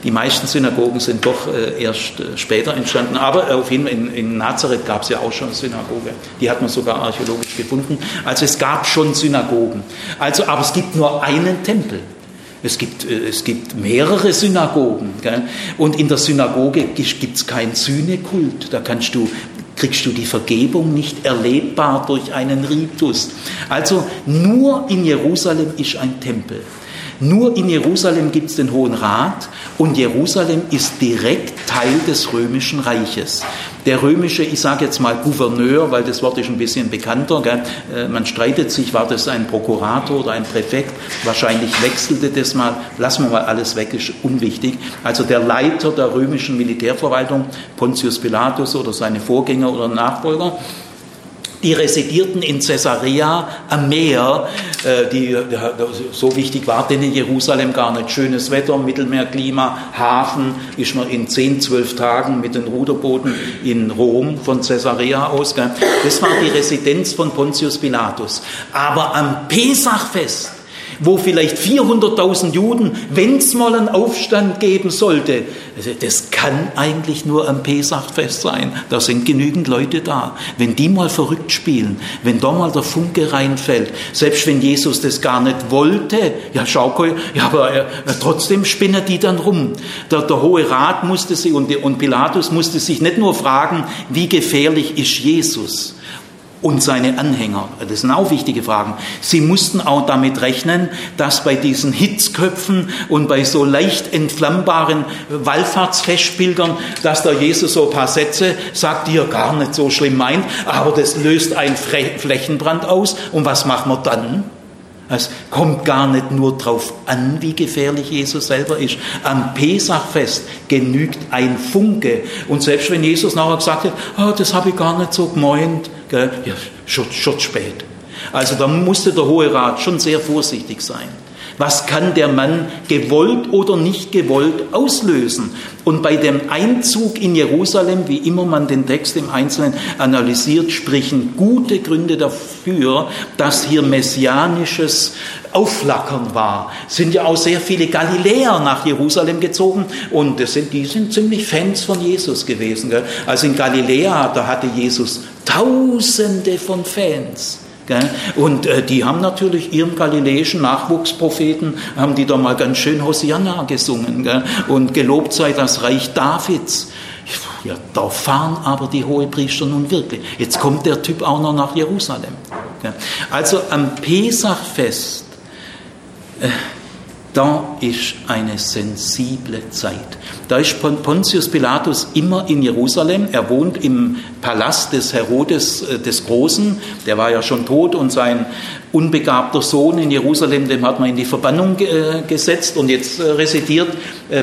A: die meisten Synagogen sind doch äh, erst äh, später entstanden, aber auf jeden Fall in, in Nazareth gab es ja auch schon Synagoge. Die hat man sogar archäologisch gefunden. Also es gab schon Synagogen. Also, aber es gibt nur einen Tempel. Es gibt, äh, es gibt mehrere Synagogen. Gell? Und in der Synagoge gibt es keinen Sühnekult. Da kannst du kriegst du die Vergebung nicht erlebbar durch einen Ritus. Also nur in Jerusalem ist ein Tempel. Nur in Jerusalem gibt es den Hohen Rat und Jerusalem ist direkt Teil des römischen Reiches. Der römische, ich sage jetzt mal Gouverneur, weil das Wort ist ein bisschen bekannter, gell? Äh, man streitet sich, war das ein Prokurator oder ein Präfekt? Wahrscheinlich wechselte das mal, lassen wir mal alles weg, ist unwichtig. Also der Leiter der römischen Militärverwaltung, Pontius Pilatus oder seine Vorgänger oder Nachfolger, die residierten in Caesarea am Meer. Äh, die, so wichtig war denn in Jerusalem gar nicht. Schönes Wetter, Mittelmeerklima, Hafen, ist man in 10, 12 Tagen mit den Ruderbooten in Rom von Caesarea aus. Das war die Residenz von Pontius Pilatus. Aber am Pesachfest wo vielleicht 400.000 Juden, wenn es mal einen Aufstand geben sollte, also das kann eigentlich nur am Pesachfest sein. Da sind genügend Leute da. Wenn die mal verrückt spielen, wenn da mal der Funke reinfällt, selbst wenn Jesus das gar nicht wollte, ja schau, ja, aber äh, trotzdem spinnen die dann rum. Der, der Hohe Rat musste sich und, und Pilatus musste sich nicht nur fragen, wie gefährlich ist Jesus, und seine Anhänger? Das sind auch wichtige Fragen. Sie mussten auch damit rechnen, dass bei diesen Hitzköpfen und bei so leicht entflammbaren Wallfahrtsfestbildern, dass der Jesus so ein paar Sätze sagt, die er gar nicht so schlimm meint, aber das löst einen Flächenbrand aus. Und was machen wir dann? Es kommt gar nicht nur darauf an, wie gefährlich Jesus selber ist. Am Pesachfest genügt ein Funke. Und selbst wenn Jesus nachher gesagt hat, oh, das habe ich gar nicht so gemeint, Gell? Ja, schon, schon spät. Also da musste der Hohe Rat schon sehr vorsichtig sein. Was kann der Mann gewollt oder nicht gewollt auslösen? Und bei dem Einzug in Jerusalem, wie immer man den Text im Einzelnen analysiert, sprechen gute Gründe dafür, dass hier messianisches Aufflackern war. Es sind ja auch sehr viele Galiläer nach Jerusalem gezogen und das sind, die sind ziemlich Fans von Jesus gewesen. Gell? Also in Galiläa, da hatte Jesus Tausende von Fans. Und äh, die haben natürlich ihren galiläischen Nachwuchspropheten, haben die da mal ganz schön Hosianna gesungen und gelobt sei das Reich Davids. Ja, da fahren aber die Hohepriester nun wirklich. Jetzt kommt der Typ auch noch nach Jerusalem. Also am Pesachfest, äh, da ist eine sensible Zeit. Da ist Pontius Pilatus immer in Jerusalem. Er wohnt im Palast des Herodes äh, des Großen. Der war ja schon tot und sein unbegabter Sohn in Jerusalem, dem hat man in die Verbannung äh, gesetzt und jetzt äh, residiert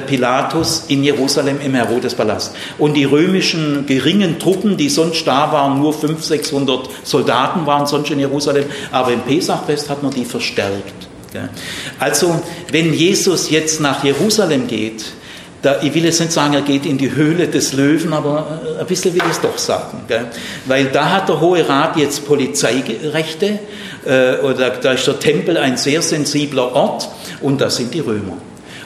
A: Pilatus in Jerusalem im Herodespalast. Und die römischen geringen Truppen, die sonst da waren, nur 500, 600 Soldaten waren sonst in Jerusalem, aber im Pesachfest hat man die verstärkt. Also, wenn Jesus jetzt nach Jerusalem geht, da, ich will jetzt nicht sagen, er geht in die Höhle des Löwen, aber äh, ein bisschen will ich es doch sagen. Gell? Weil da hat der Hohe Rat jetzt Polizeirechte, äh, oder da ist der Tempel ein sehr sensibler Ort und da sind die Römer.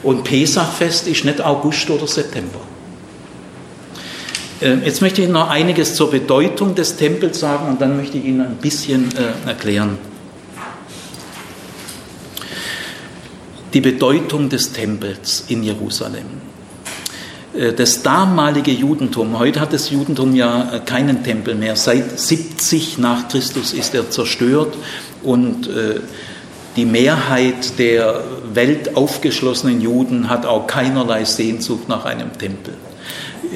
A: Und Pesachfest ist nicht August oder September. Äh, jetzt möchte ich noch einiges zur Bedeutung des Tempels sagen und dann möchte ich Ihnen ein bisschen äh, erklären. Die Bedeutung des Tempels in Jerusalem. Äh, das damalige Judentum, heute hat das Judentum ja äh, keinen Tempel mehr, seit 70 nach Christus ist er zerstört und äh, die Mehrheit der weltaufgeschlossenen Juden hat auch keinerlei Sehnsucht nach einem Tempel.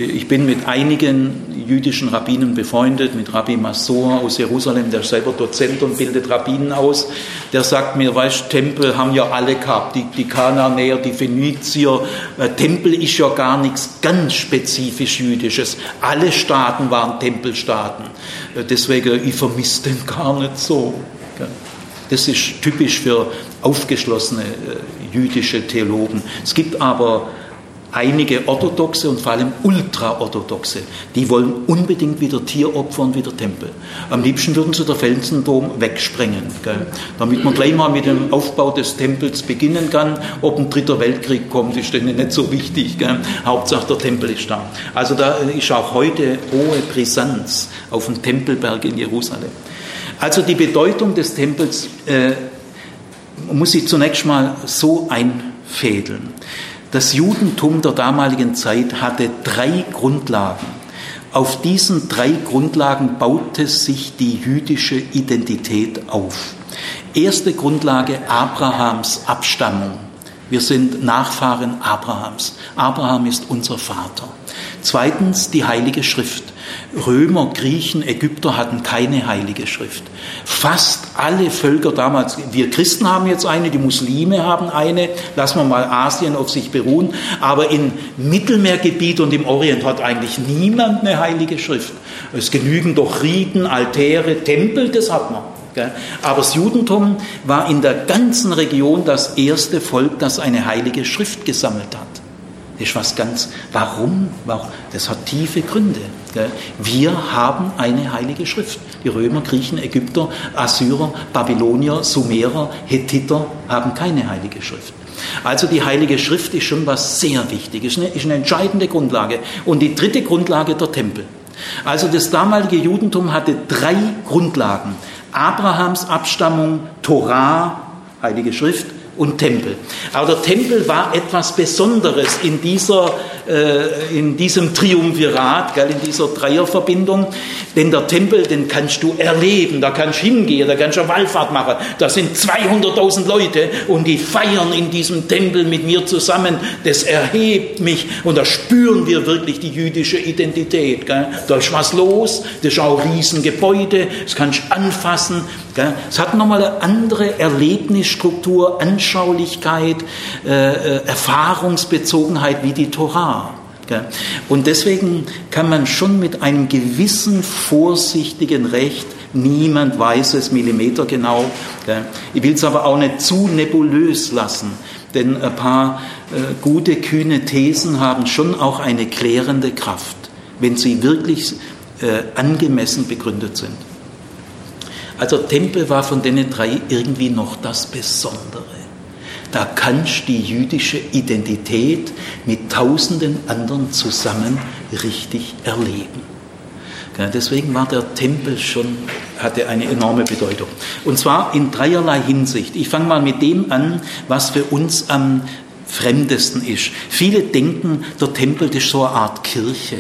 A: Ich bin mit einigen jüdischen Rabbinen befreundet, mit Rabbi Masor aus Jerusalem, der selber Dozent und bildet Rabbinen aus. Der sagt mir, weißt Tempel haben ja alle gehabt, die, die Kanaanäer, die Phönizier. Äh, Tempel ist ja gar nichts ganz spezifisch Jüdisches. Alle Staaten waren Tempelstaaten. Äh, deswegen, ich vermisse den gar nicht so. Das ist typisch für aufgeschlossene äh, jüdische Theologen. Es gibt aber einige Orthodoxe und vor allem Ultraorthodoxe, die wollen unbedingt wieder Tieropfer und wieder Tempel. Am liebsten würden sie der Felsendom wegsprengen, gell? damit man gleich mal mit dem Aufbau des Tempels beginnen kann. Ob ein dritter Weltkrieg kommt, ist denen nicht so wichtig. Gell? Hauptsache der Tempel ist da. Also da ist auch heute hohe Brisanz auf dem Tempelberg in Jerusalem. Also die Bedeutung des Tempels äh, muss ich zunächst mal so einfädeln. Das Judentum der damaligen Zeit hatte drei Grundlagen. Auf diesen drei Grundlagen baute sich die jüdische Identität auf. Erste Grundlage Abrahams Abstammung. Wir sind Nachfahren Abrahams. Abraham ist unser Vater. Zweitens die Heilige Schrift. Römer, Griechen, Ägypter hatten keine heilige Schrift. Fast alle Völker damals, wir Christen haben jetzt eine, die Muslime haben eine, lassen wir mal Asien auf sich beruhen, aber im Mittelmeergebiet und im Orient hat eigentlich niemand eine heilige Schrift. Es genügen doch Riten, Altäre, Tempel, das hat man. Aber das Judentum war in der ganzen Region das erste Volk, das eine heilige Schrift gesammelt hat. Ist was ganz, warum? Das hat tiefe Gründe. Wir haben eine heilige Schrift. Die Römer, Griechen, Ägypter, Assyrer, Babylonier, Sumerer, Hethiter haben keine heilige Schrift. Also die heilige Schrift ist schon was sehr Wichtiges, ist eine entscheidende Grundlage. Und die dritte Grundlage der Tempel. Also das damalige Judentum hatte drei Grundlagen. Abrahams Abstammung, Torah, heilige Schrift, und Tempel. Aber der Tempel war etwas Besonderes in, dieser, äh, in diesem Triumvirat, gell, in dieser Dreierverbindung. Denn der Tempel, den kannst du erleben, da kannst du hingehen, da kannst du eine Wallfahrt machen. Da sind 200.000 Leute und die feiern in diesem Tempel mit mir zusammen. Das erhebt mich und da spüren wir wirklich die jüdische Identität. Gell. Da ist was los, das ist auch ein Riesengebäude, das kannst du anfassen. Gell. Es hat nochmal eine andere Erlebnisstruktur, Anschauung Anschaulichkeit, äh, äh, Erfahrungsbezogenheit wie die Torah. Und deswegen kann man schon mit einem gewissen vorsichtigen Recht, niemand weiß es millimetergenau, ich will es aber auch nicht zu nebulös lassen, denn ein paar äh, gute, kühne Thesen haben schon auch eine klärende Kraft, wenn sie wirklich äh, angemessen begründet sind. Also Tempel war von den drei irgendwie noch das Besondere. Da kannst du die jüdische Identität mit tausenden anderen zusammen richtig erleben. Deswegen war der Tempel schon, hatte eine enorme Bedeutung. Und zwar in dreierlei Hinsicht. Ich fange mal mit dem an, was für uns am fremdesten ist. Viele denken, der Tempel ist so eine Art Kirche.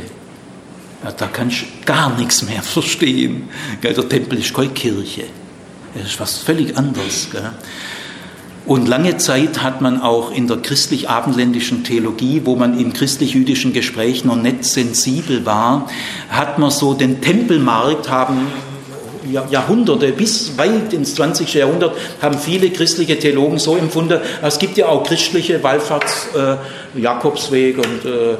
A: Ja, da kannst du gar nichts mehr verstehen. Der Tempel ist keine Kirche. Das ist was völlig anderes. Und lange Zeit hat man auch in der christlich-abendländischen Theologie, wo man in christlich-jüdischen Gesprächen noch nicht sensibel war, hat man so den Tempelmarkt haben Jahrhunderte, bis weit ins 20. Jahrhundert, haben viele christliche Theologen so empfunden. Es gibt ja auch christliche Wallfahrts, äh, und äh,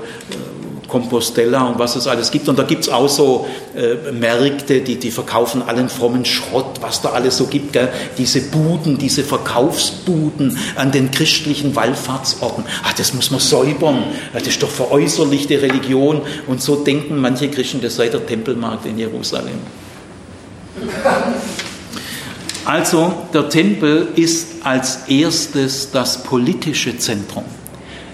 A: Compostella und was es alles gibt. Und da gibt es auch so äh, Märkte, die, die verkaufen allen frommen Schrott, was da alles so gibt. Gell? Diese Buden, diese Verkaufsbuden an den christlichen Wallfahrtsorten. Ach, das muss man säubern. Das ist doch veräußerlichte Religion. Und so denken manche Christen, das sei der Tempelmarkt in Jerusalem. Also der Tempel ist als erstes das politische Zentrum.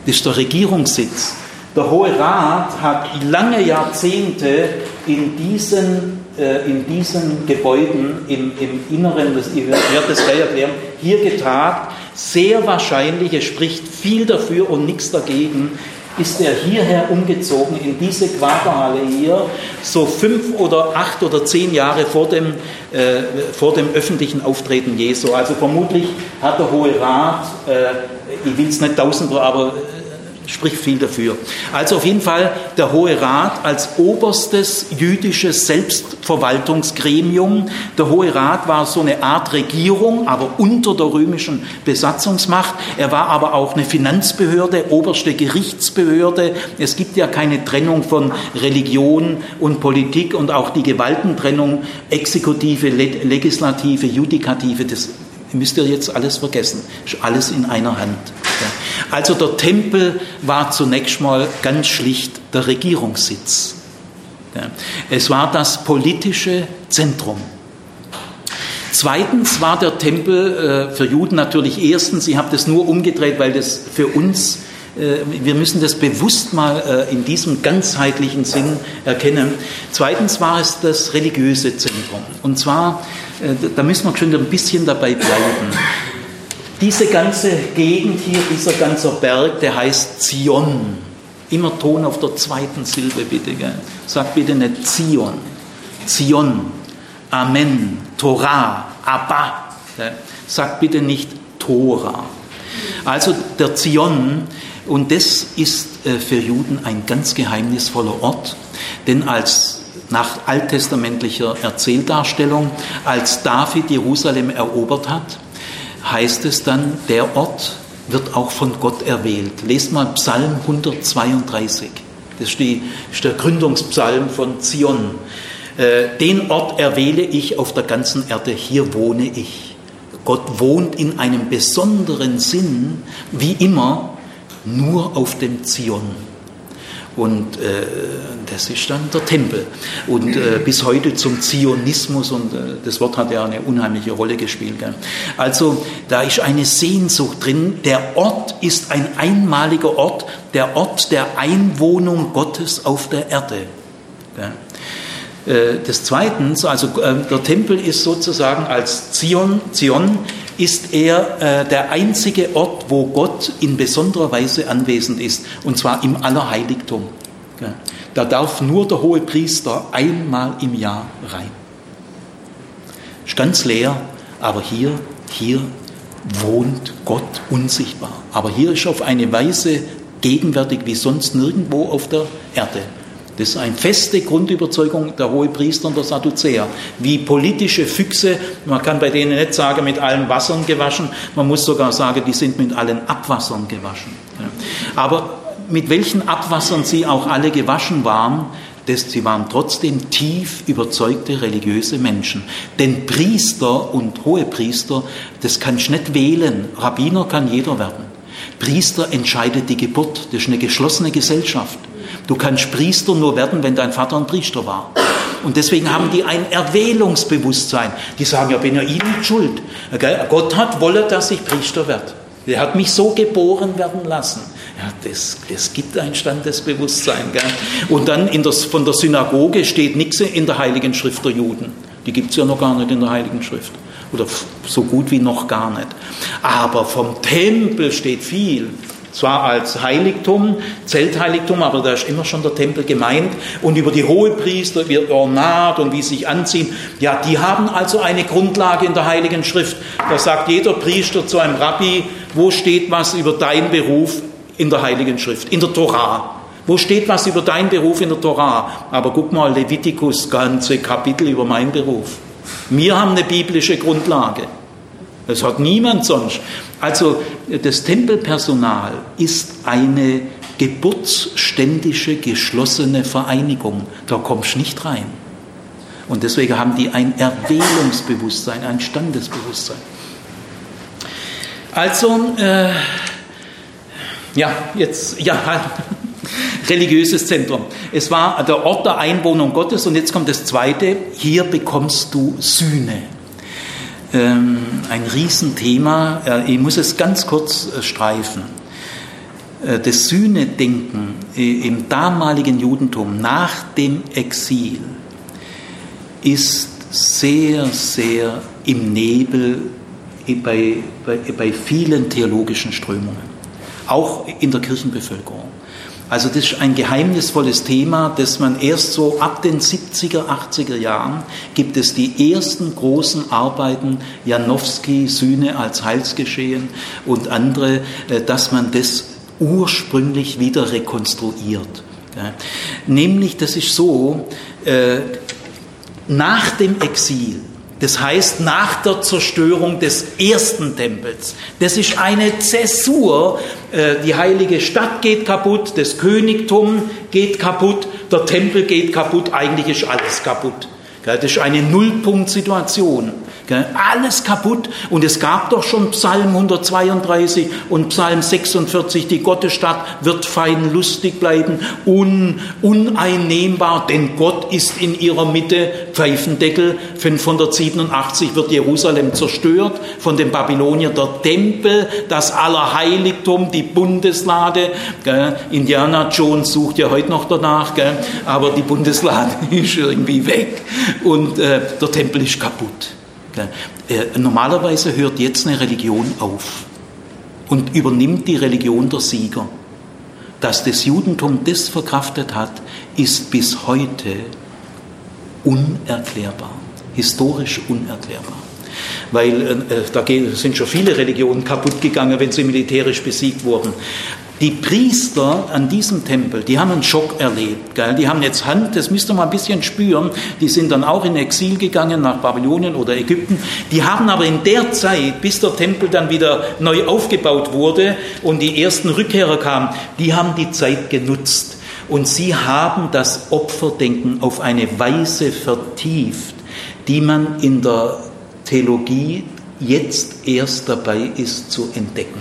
A: Das ist der Regierungssitz. Der Hohe Rat hat lange Jahrzehnte in diesen, äh, in diesen Gebäuden im, im Inneren des, ich werde das gleich erklären, hier getagt. Sehr wahrscheinlich, es spricht viel dafür und nichts dagegen, ist er hierher umgezogen in diese Quaderhalle hier, so fünf oder acht oder zehn Jahre vor dem, äh, vor dem öffentlichen Auftreten Jesu. Also vermutlich hat der Hohe Rat, äh, ich will es nicht tausend, aber spricht viel dafür. Also auf jeden Fall der Hohe Rat als oberstes jüdisches Selbstverwaltungsgremium. Der Hohe Rat war so eine Art Regierung, aber unter der römischen Besatzungsmacht. Er war aber auch eine Finanzbehörde, oberste Gerichtsbehörde. Es gibt ja keine Trennung von Religion und Politik und auch die Gewaltentrennung, Exekutive, Legislative, Judikative, das müsst ihr jetzt alles vergessen. Ist alles in einer Hand. Also der Tempel war zunächst mal ganz schlicht der Regierungssitz. Es war das politische Zentrum. Zweitens war der Tempel äh, für Juden natürlich erstens, ich habe das nur umgedreht, weil das für uns, wir müssen das bewusst mal äh, in diesem ganzheitlichen Sinn erkennen. Zweitens war es das religiöse Zentrum. Und zwar, da müssen wir schon ein bisschen dabei bleiben. Diese ganze Gegend hier, dieser ganze Berg, der heißt Zion. Immer Ton auf der zweiten Silbe, bitte. Gell? Sag bitte nicht Zion. Zion. Amen. Torah. Abba. Gell? Sag bitte nicht Tora. Also der Zion, und das ist äh, für Juden ein ganz geheimnisvoller Ort, denn als nach alttestamentlicher Erzähldarstellung, als David Jerusalem erobert hat, heißt es dann, der Ort wird auch von Gott erwählt. Lest mal Psalm 132. Das ist, die, ist der Gründungspsalm von Zion. Äh, den Ort erwähle ich auf der ganzen Erde, hier wohne ich. Gott wohnt in einem besonderen Sinn, wie immer, nur auf dem Zion. Und äh, das ist dann der Tempel. Und äh, bis heute zum Zionismus, und äh, das Wort hat ja eine unheimliche Rolle gespielt. Gell? Also da ist eine Sehnsucht drin. Der Ort ist ein einmaliger Ort, der Ort der Einwohnung Gottes auf der Erde. Gell? Äh, des Zweitens, also äh, der Tempel ist sozusagen als Zion, Zion ist er äh, der einzige Ort, wo Gott in besonderer Weise anwesend ist, und zwar im Allerheiligtum. Ja. Da darf nur der hohe Priester einmal im Jahr rein. Ist ganz leer, aber hier, hier wohnt Gott unsichtbar. Aber hier ist auf eine Weise gegenwärtig wie sonst nirgendwo auf der Erde. Das ist eine feste Grundüberzeugung der Hohepriester und der Sadduzäer. Wie politische Füchse, man kann bei denen nicht sagen, mit allen Wassern gewaschen, man muss sogar sagen, die sind mit allen Abwassern gewaschen. Aber mit welchen Abwassern sie auch alle gewaschen waren, das, sie waren trotzdem tief überzeugte religiöse Menschen. Denn Priester und Hohepriester, das kannst du nicht wählen. Rabbiner kann jeder werden. Priester entscheidet die Geburt. Das ist eine geschlossene Gesellschaft. Du kannst Priester nur werden, wenn dein Vater ein Priester war. Und deswegen haben die ein Erwählungsbewusstsein. Die sagen, ja, bin ja ihnen schuld. Gott hat wolle, dass ich Priester werde. Er hat mich so geboren werden lassen. Ja, das, das gibt ein Standesbewusstsein. Gell? Und dann der, von der Synagoge steht nichts in der Heiligen Schrift der Juden. Die gibt es ja noch gar nicht in der Heiligen Schrift. Oder so gut wie noch gar nicht. Aber vom Tempel steht viel zwar als Heiligtum, Zeltheiligtum, aber da ist immer schon der Tempel gemeint. Und über die Hohepriester, wie Ornat und wie sie sich anziehen, ja, die haben also eine Grundlage in der Heiligen Schrift. Da sagt jeder Priester zu einem Rabbi, wo steht was über deinen Beruf in der Heiligen Schrift, in der Torah. Wo steht was über deinen Beruf in der Torah? Aber guck mal, Levitikus, ganze Kapitel über meinen Beruf. Wir haben eine biblische Grundlage. Das hat niemand sonst. Also das Tempelpersonal ist eine geburtsständische, geschlossene Vereinigung. Da kommst du nicht rein. Und deswegen haben die ein Erwählungsbewusstsein, ein Standesbewusstsein. Also, äh, ja, jetzt, ja, religiöses Zentrum. Es war der Ort der Einwohnung Gottes und jetzt kommt das Zweite, hier bekommst du Sühne. Ähm, ein Riesenthema. Äh, ich muss es ganz kurz äh, streifen. Äh, das Sühnedenken im damaligen Judentum nach dem Exil ist sehr, sehr im Nebel bei, bei, bei vielen theologischen Strömungen, auch in der Kirchenbevölkerung. Also das ist ein geheimnisvolles Thema, das man erst so ab den 70er, 80er Jahren gibt es die ersten großen Arbeiten, Janowski, Sühne als Heilsgeschehen und andere, äh, dass man das ursprünglich wieder rekonstruiert. Nämlich, das ist so, äh, nach dem Exil das heißt, nach der Zerstörung des ersten Tempels. Das ist eine Zäsur. Äh, die heilige Stadt geht kaputt, das Königtum geht kaputt, der Tempel geht kaputt, eigentlich ist alles kaputt. Das ist eine Nullpunktsituation. Alles kaputt. Und es gab doch schon Psalm 132 und Psalm 46, die Gottesstadt wird fein lustig bleiben, un, uneinnehmbar, denn Gott ist in ihrer Mitte. Pfeifendeckel 587 wird Jerusalem zerstört von den Babyloniern. Der Tempel, das Allerheiligtum, die Bundeslade. Indiana Jones sucht ja heute noch danach, aber die Bundeslade ist irgendwie weg und äh, der Tempel ist kaputt. Äh, normalerweise hört jetzt eine Religion auf und übernimmt die Religion der Sieger. Dass das Judentum das verkraftet hat, ist bis heute unerklärbar, historisch unerklärbar. weil äh, da sind schon viele Religionen kaputt gegangen, wenn sie militärisch besiegt wurden. Die Priester an diesem Tempel, die haben einen Schock erlebt. Gell? Die haben jetzt Hand, das müsst ihr mal ein bisschen spüren. Die sind dann auch in Exil gegangen nach Babylonien oder Ägypten. Die haben aber in der Zeit, bis der Tempel dann wieder neu aufgebaut wurde und die ersten Rückkehrer kamen, die haben die Zeit genutzt. Und sie haben das Opferdenken auf eine Weise vertieft, die man in der Theologie jetzt erst dabei ist zu entdecken.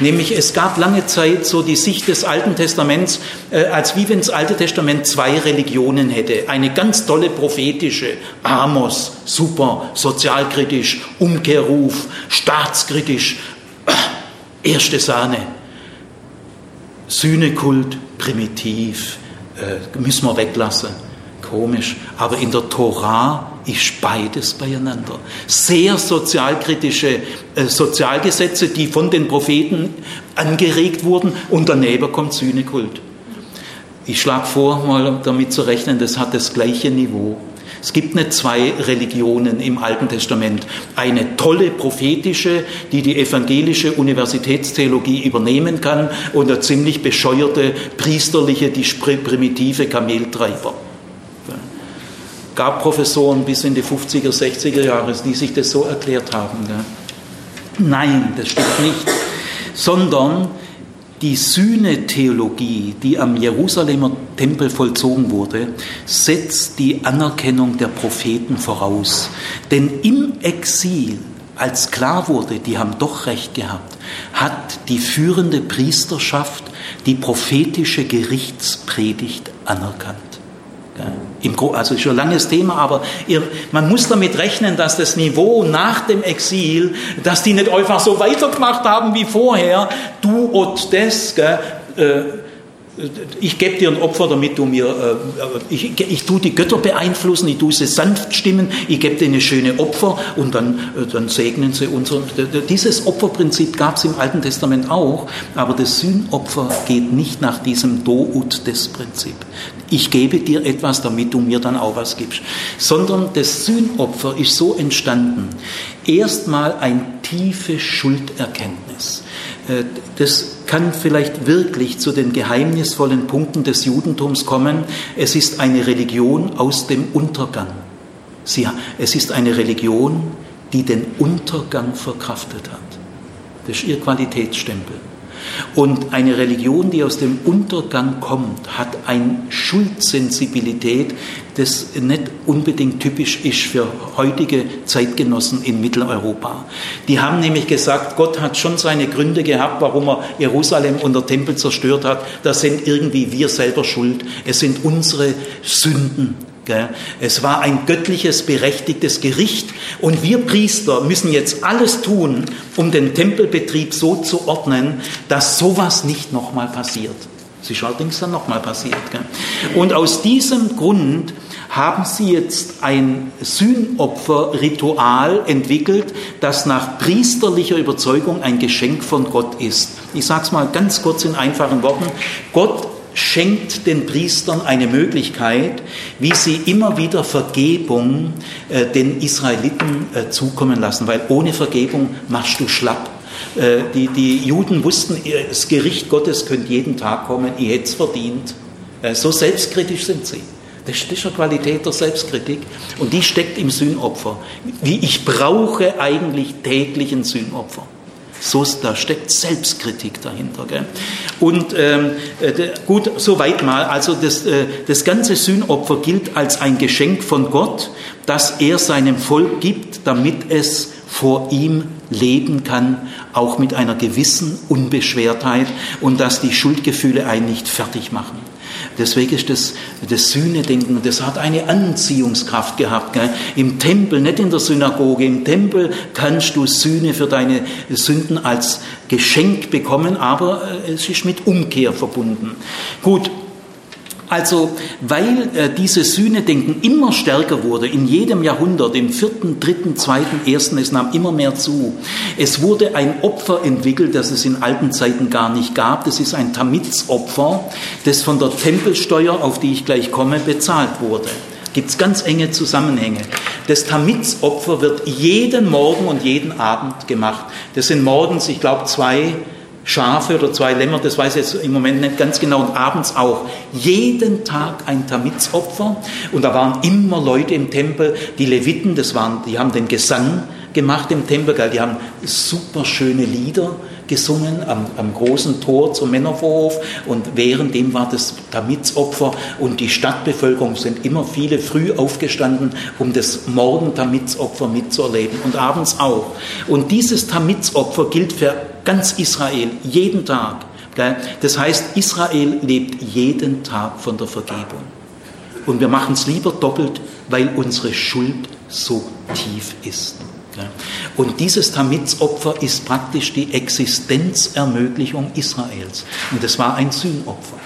A: Nämlich es gab lange Zeit so die Sicht des Alten Testaments, äh, als wie wenn das Alte Testament zwei Religionen hätte. Eine ganz tolle prophetische, Amos, super, sozialkritisch, Umkehrruf, staatskritisch, äh, erste Sahne. Sühnekult, primitiv, äh, müssen wir weglassen. Komisch. Aber in der Tora ist beides beieinander. Sehr sozialkritische äh, Sozialgesetze, die von den Propheten angeregt wurden und daneben kommt Sühnekult. Ich schlage vor, mal damit zu rechnen, das hat das gleiche Niveau. Es gibt nicht zwei Religionen im Alten Testament. Eine tolle prophetische, die die evangelische Universitätstheologie übernehmen kann, und eine ziemlich bescheuerte priesterliche, die primitive Kameltreiber gab Professoren bis in die 50er, 60er Jahre, die sich das so erklärt haben. Ja. Nein, das stimmt nicht. Sondern die Sühne-Theologie, die am Jerusalemer Tempel vollzogen wurde, setzt die Anerkennung der Propheten voraus. Denn im Exil, als klar wurde, die haben doch recht gehabt, hat die führende Priesterschaft die prophetische Gerichtspredigt anerkannt. Im, also ist schon ein langes Thema, aber ihr, man muss damit rechnen, dass das Niveau nach dem Exil, dass die nicht einfach so weitergemacht haben wie vorher, du und das, gell, äh, ich gebe dir ein Opfer, damit du mir, äh, ich, ich tue die Götter beeinflussen, ich tue sie sanft stimmen, ich gebe dir eine schöne Opfer und dann, äh, dann segnen sie uns. Dieses Opferprinzip gab es im Alten Testament auch, aber das Sühnopfer geht nicht nach diesem Do ut des Prinzip. Ich gebe dir etwas, damit du mir dann auch was gibst. Sondern das Sühnopfer ist so entstanden. Erstmal ein tiefe Schulderkenntnis. Äh, das kann vielleicht wirklich zu den geheimnisvollen Punkten des Judentums kommen. Es ist eine Religion aus dem Untergang. Sie, es ist eine Religion, die den Untergang verkraftet hat. Das ist ihr Qualitätsstempel. Und eine Religion, die aus dem Untergang kommt, hat eine Schuldsensibilität, das nicht unbedingt typisch ist für heutige Zeitgenossen in Mitteleuropa. Die haben nämlich gesagt, Gott hat schon seine Gründe gehabt, warum er Jerusalem und der Tempel zerstört hat. Das sind irgendwie wir selber schuld. Es sind unsere Sünden. Es war ein göttliches, berechtigtes Gericht und wir Priester müssen jetzt alles tun, um den Tempelbetrieb so zu ordnen, dass sowas nicht nochmal passiert. Es ist allerdings dann nochmal passiert. Und aus diesem Grund haben sie jetzt ein Sühnopferritual entwickelt, das nach priesterlicher Überzeugung ein Geschenk von Gott ist. Ich sage es mal ganz kurz in einfachen Worten. Gott schenkt den Priestern eine Möglichkeit, wie sie immer wieder Vergebung äh, den Israeliten äh, zukommen lassen, weil ohne Vergebung machst du schlapp. Äh, die, die Juden wussten, das Gericht Gottes könnte jeden Tag kommen, ihr hättet es verdient. Äh, so selbstkritisch sind sie. Das ist eine Qualität der Selbstkritik und die steckt im Sühnopfer. Wie ich brauche eigentlich täglich ein Sühnopfer. So, da steckt Selbstkritik dahinter. Gell? Und ähm, äh, gut, soweit mal. Also das, äh, das ganze Sühnopfer gilt als ein Geschenk von Gott, das er seinem Volk gibt, damit es vor ihm leben kann, auch mit einer gewissen Unbeschwertheit und dass die Schuldgefühle einen nicht fertig machen. Deswegen ist das, das Sühnedenken, das hat eine Anziehungskraft gehabt. Gell? Im Tempel, nicht in der Synagoge, im Tempel kannst du Sühne für deine Sünden als Geschenk bekommen, aber äh, es ist mit Umkehr verbunden. Gut, also, weil äh, dieses Sühnedenken immer stärker wurde, in jedem Jahrhundert, im vierten, dritten, zweiten, ersten, es nahm immer mehr zu. Es wurde ein Opfer entwickelt, das es in alten Zeiten gar nicht gab. Das ist ein Tamitzopfer, das von der Tempelsteuer, auf die ich gleich komme, bezahlt wurde. Gibt es ganz enge Zusammenhänge. Das Tamizopfer wird jeden Morgen und jeden Abend gemacht. Das sind morgens, ich glaube, zwei Schafe oder zwei Lämmer, das weiß ich jetzt im Moment nicht ganz genau, und abends auch. Jeden Tag ein Tamizopfer. Und da waren immer Leute im Tempel, die Leviten, das waren, die haben den Gesang gemacht im Tempel, die haben super schöne Lieder gesungen am, am großen Tor zum Männervorhof und währenddem war das Tamizopfer und die Stadtbevölkerung sind immer viele früh aufgestanden, um das Morgen-Tamizopfer mitzuerleben und abends auch. Und dieses Tamizopfer gilt für ganz Israel, jeden Tag. Das heißt, Israel lebt jeden Tag von der Vergebung. Und wir machen es lieber doppelt, weil unsere Schuld so tief ist. Und dieses Tamizopfer ist praktisch die Existenzermöglichung Israels. Und es war ein Sühnopfer.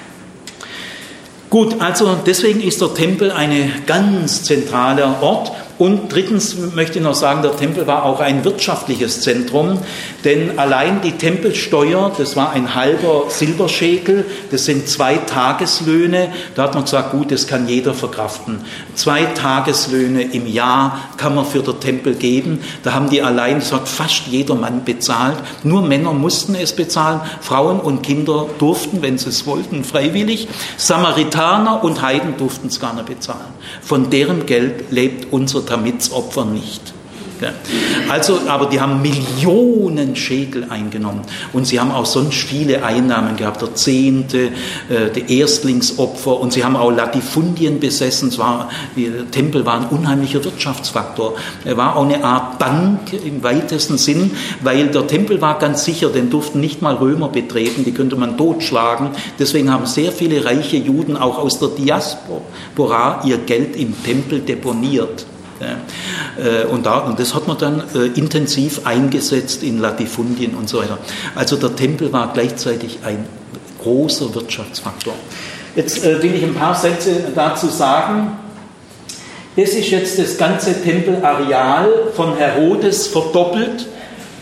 A: Gut, also deswegen ist der Tempel ein ganz zentraler Ort und drittens möchte ich noch sagen, der Tempel war auch ein wirtschaftliches Zentrum, denn allein die Tempelsteuer, das war ein halber Silberschäkel, das sind zwei Tageslöhne. Da hat man gesagt, gut, das kann jeder verkraften. Zwei Tageslöhne im Jahr kann man für den Tempel geben. Da haben die allein, gesagt, fast jeder Mann bezahlt. Nur Männer mussten es bezahlen, Frauen und Kinder durften, wenn sie es wollten, freiwillig. Samaritaner und Heiden durften es gar nicht bezahlen. Von deren Geld lebt unser Tamizopfer nicht. Also, aber die haben Millionen Schäkel eingenommen und sie haben auch sonst viele Einnahmen gehabt, der Zehnte, äh, der Erstlingsopfer und sie haben auch Latifundien besessen. Es der Tempel war ein unheimlicher Wirtschaftsfaktor. Er war auch eine Art Bank im weitesten Sinn, weil der Tempel war ganz sicher, den durften nicht mal Römer betreten, die könnte man totschlagen. Deswegen haben sehr viele reiche Juden auch aus der Diaspora ihr Geld im Tempel deponiert. Äh, und, da, und das hat man dann äh, intensiv eingesetzt in Latifundien und so weiter. Also der Tempel war gleichzeitig ein großer Wirtschaftsfaktor. Jetzt äh, will ich ein paar Sätze dazu sagen. Das ist jetzt das ganze Tempelareal von Herodes verdoppelt.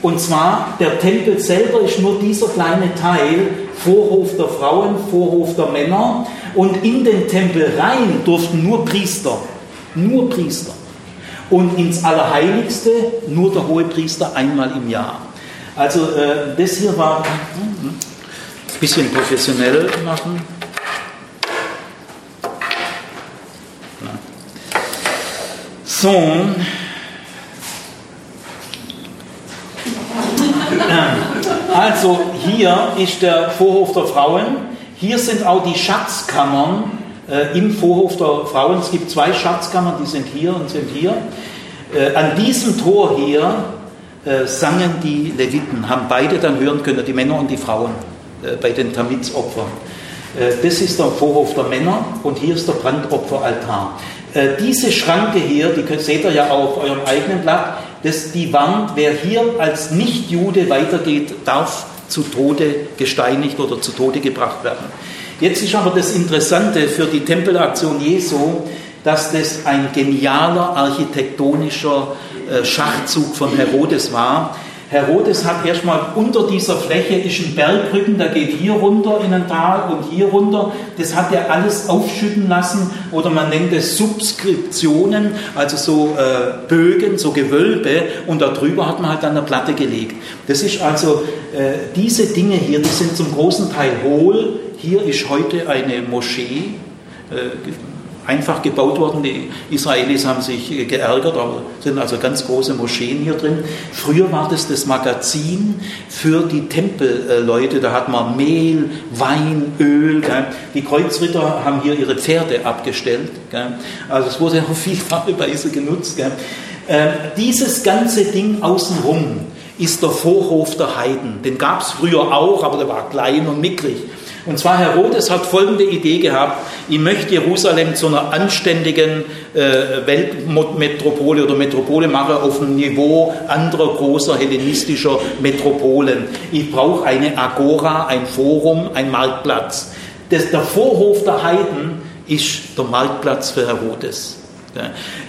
A: Und zwar, der Tempel selber ist nur dieser kleine Teil, Vorhof der Frauen, Vorhof der Männer. Und in den Tempel rein durften nur Priester, nur Priester und ins Allerheiligste nur der Hohepriester einmal im Jahr. Also äh, das hier war ein bisschen professionell machen. So. Also hier ist der Vorhof der Frauen. Hier sind auch die Schatzkammern äh, im Vorhof der Frauen. Es gibt zwei Schatzkammern, die sind hier und sind hier. Äh, an diesem Tor hier äh, sangen die Leviten, haben beide dann hören können, die Männer und die Frauen äh, bei den Tamizopfern. Äh, das ist der Vorhof der Männer und hier ist der Brandopferaltar. Äh, diese Schranke hier, die seht ihr ja auf eurem eigenen Blatt, das die Wand, wer hier als Nichtjude weitergeht, darf zu Tode gesteinigt oder zu Tode gebracht werden. Jetzt ist aber das Interessante für die Tempelaktion Jesu, dass das ein genialer architektonischer äh, Schachzug von Herodes war. Herodes hat erstmal unter dieser Fläche ist ein Bergrücken, der geht hier runter in ein Tal und hier runter. Das hat er alles aufschütten lassen oder man nennt es Subskriptionen, also so äh, Bögen, so Gewölbe und darüber hat man halt dann eine Platte gelegt. Das ist also äh, diese Dinge hier, die sind zum großen Teil hohl. Hier ist heute eine Moschee. Äh, einfach gebaut worden. Die Israelis haben sich geärgert, aber sind also ganz große Moscheen hier drin. Früher war das das Magazin für die Tempelleute. Da hat man Mehl, Wein, Öl. Die Kreuzritter haben hier ihre Pferde abgestellt. Also es wurde auf vielfache Weise genutzt. Ähm, dieses ganze Ding außenrum ist der Vorhof der Heiden. Den gab es früher auch, aber der war klein und mickrig. Und zwar Herodes hat folgende Idee gehabt, ich möchte Jerusalem zu einer anständigen äh, Weltmetropole oder Metropole machen auf dem Niveau anderer großer hellenistischer Metropolen. Ich brauche eine Agora, ein Forum, ein Marktplatz. Das, der Vorhof der Heiden ist der Marktplatz für Herodes.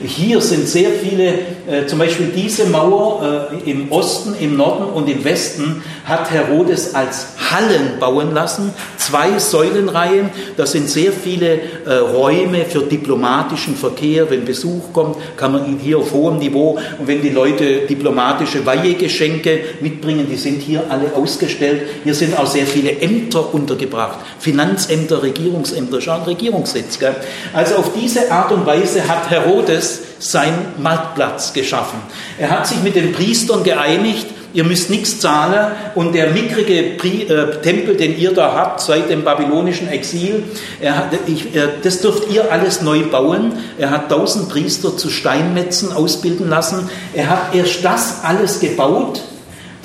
A: Hier sind sehr viele, äh, zum Beispiel diese Mauer äh, im Osten, im Norden und im Westen hat Herodes als Hallen bauen lassen, zwei Säulenreihen, das sind sehr viele äh, Räume für diplomatischen Verkehr, wenn Besuch kommt, kann man ihn hier auf hohem Niveau und wenn die Leute diplomatische Weihegeschenke mitbringen, die sind hier alle ausgestellt. Hier sind auch sehr viele Ämter untergebracht, Finanzämter, Regierungsämter, schon Regierungssitz. Gell? Also auf diese Art und Weise hat Herodes seinen Marktplatz geschaffen. Er hat sich mit den Priestern geeinigt, ihr müsst nichts zahlen und der mickrige Pri äh, Tempel, den ihr da habt seit dem babylonischen Exil, hat, ich, äh, das dürft ihr alles neu bauen. Er hat tausend Priester zu Steinmetzen ausbilden lassen. Er hat erst das alles gebaut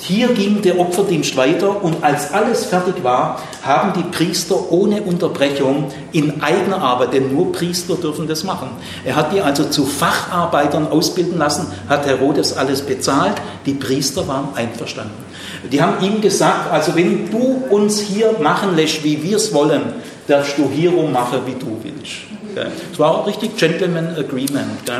A: hier ging der Opferdienst weiter und als alles fertig war, haben die Priester ohne Unterbrechung in eigener Arbeit, denn nur Priester dürfen das machen. Er hat die also zu Facharbeitern ausbilden lassen, hat Herodes alles bezahlt, die Priester waren einverstanden. Die haben ihm gesagt, also wenn du uns hier machen lässt, wie wir es wollen, darfst du hierum machen, wie du willst. Es war richtig Gentleman Agreement.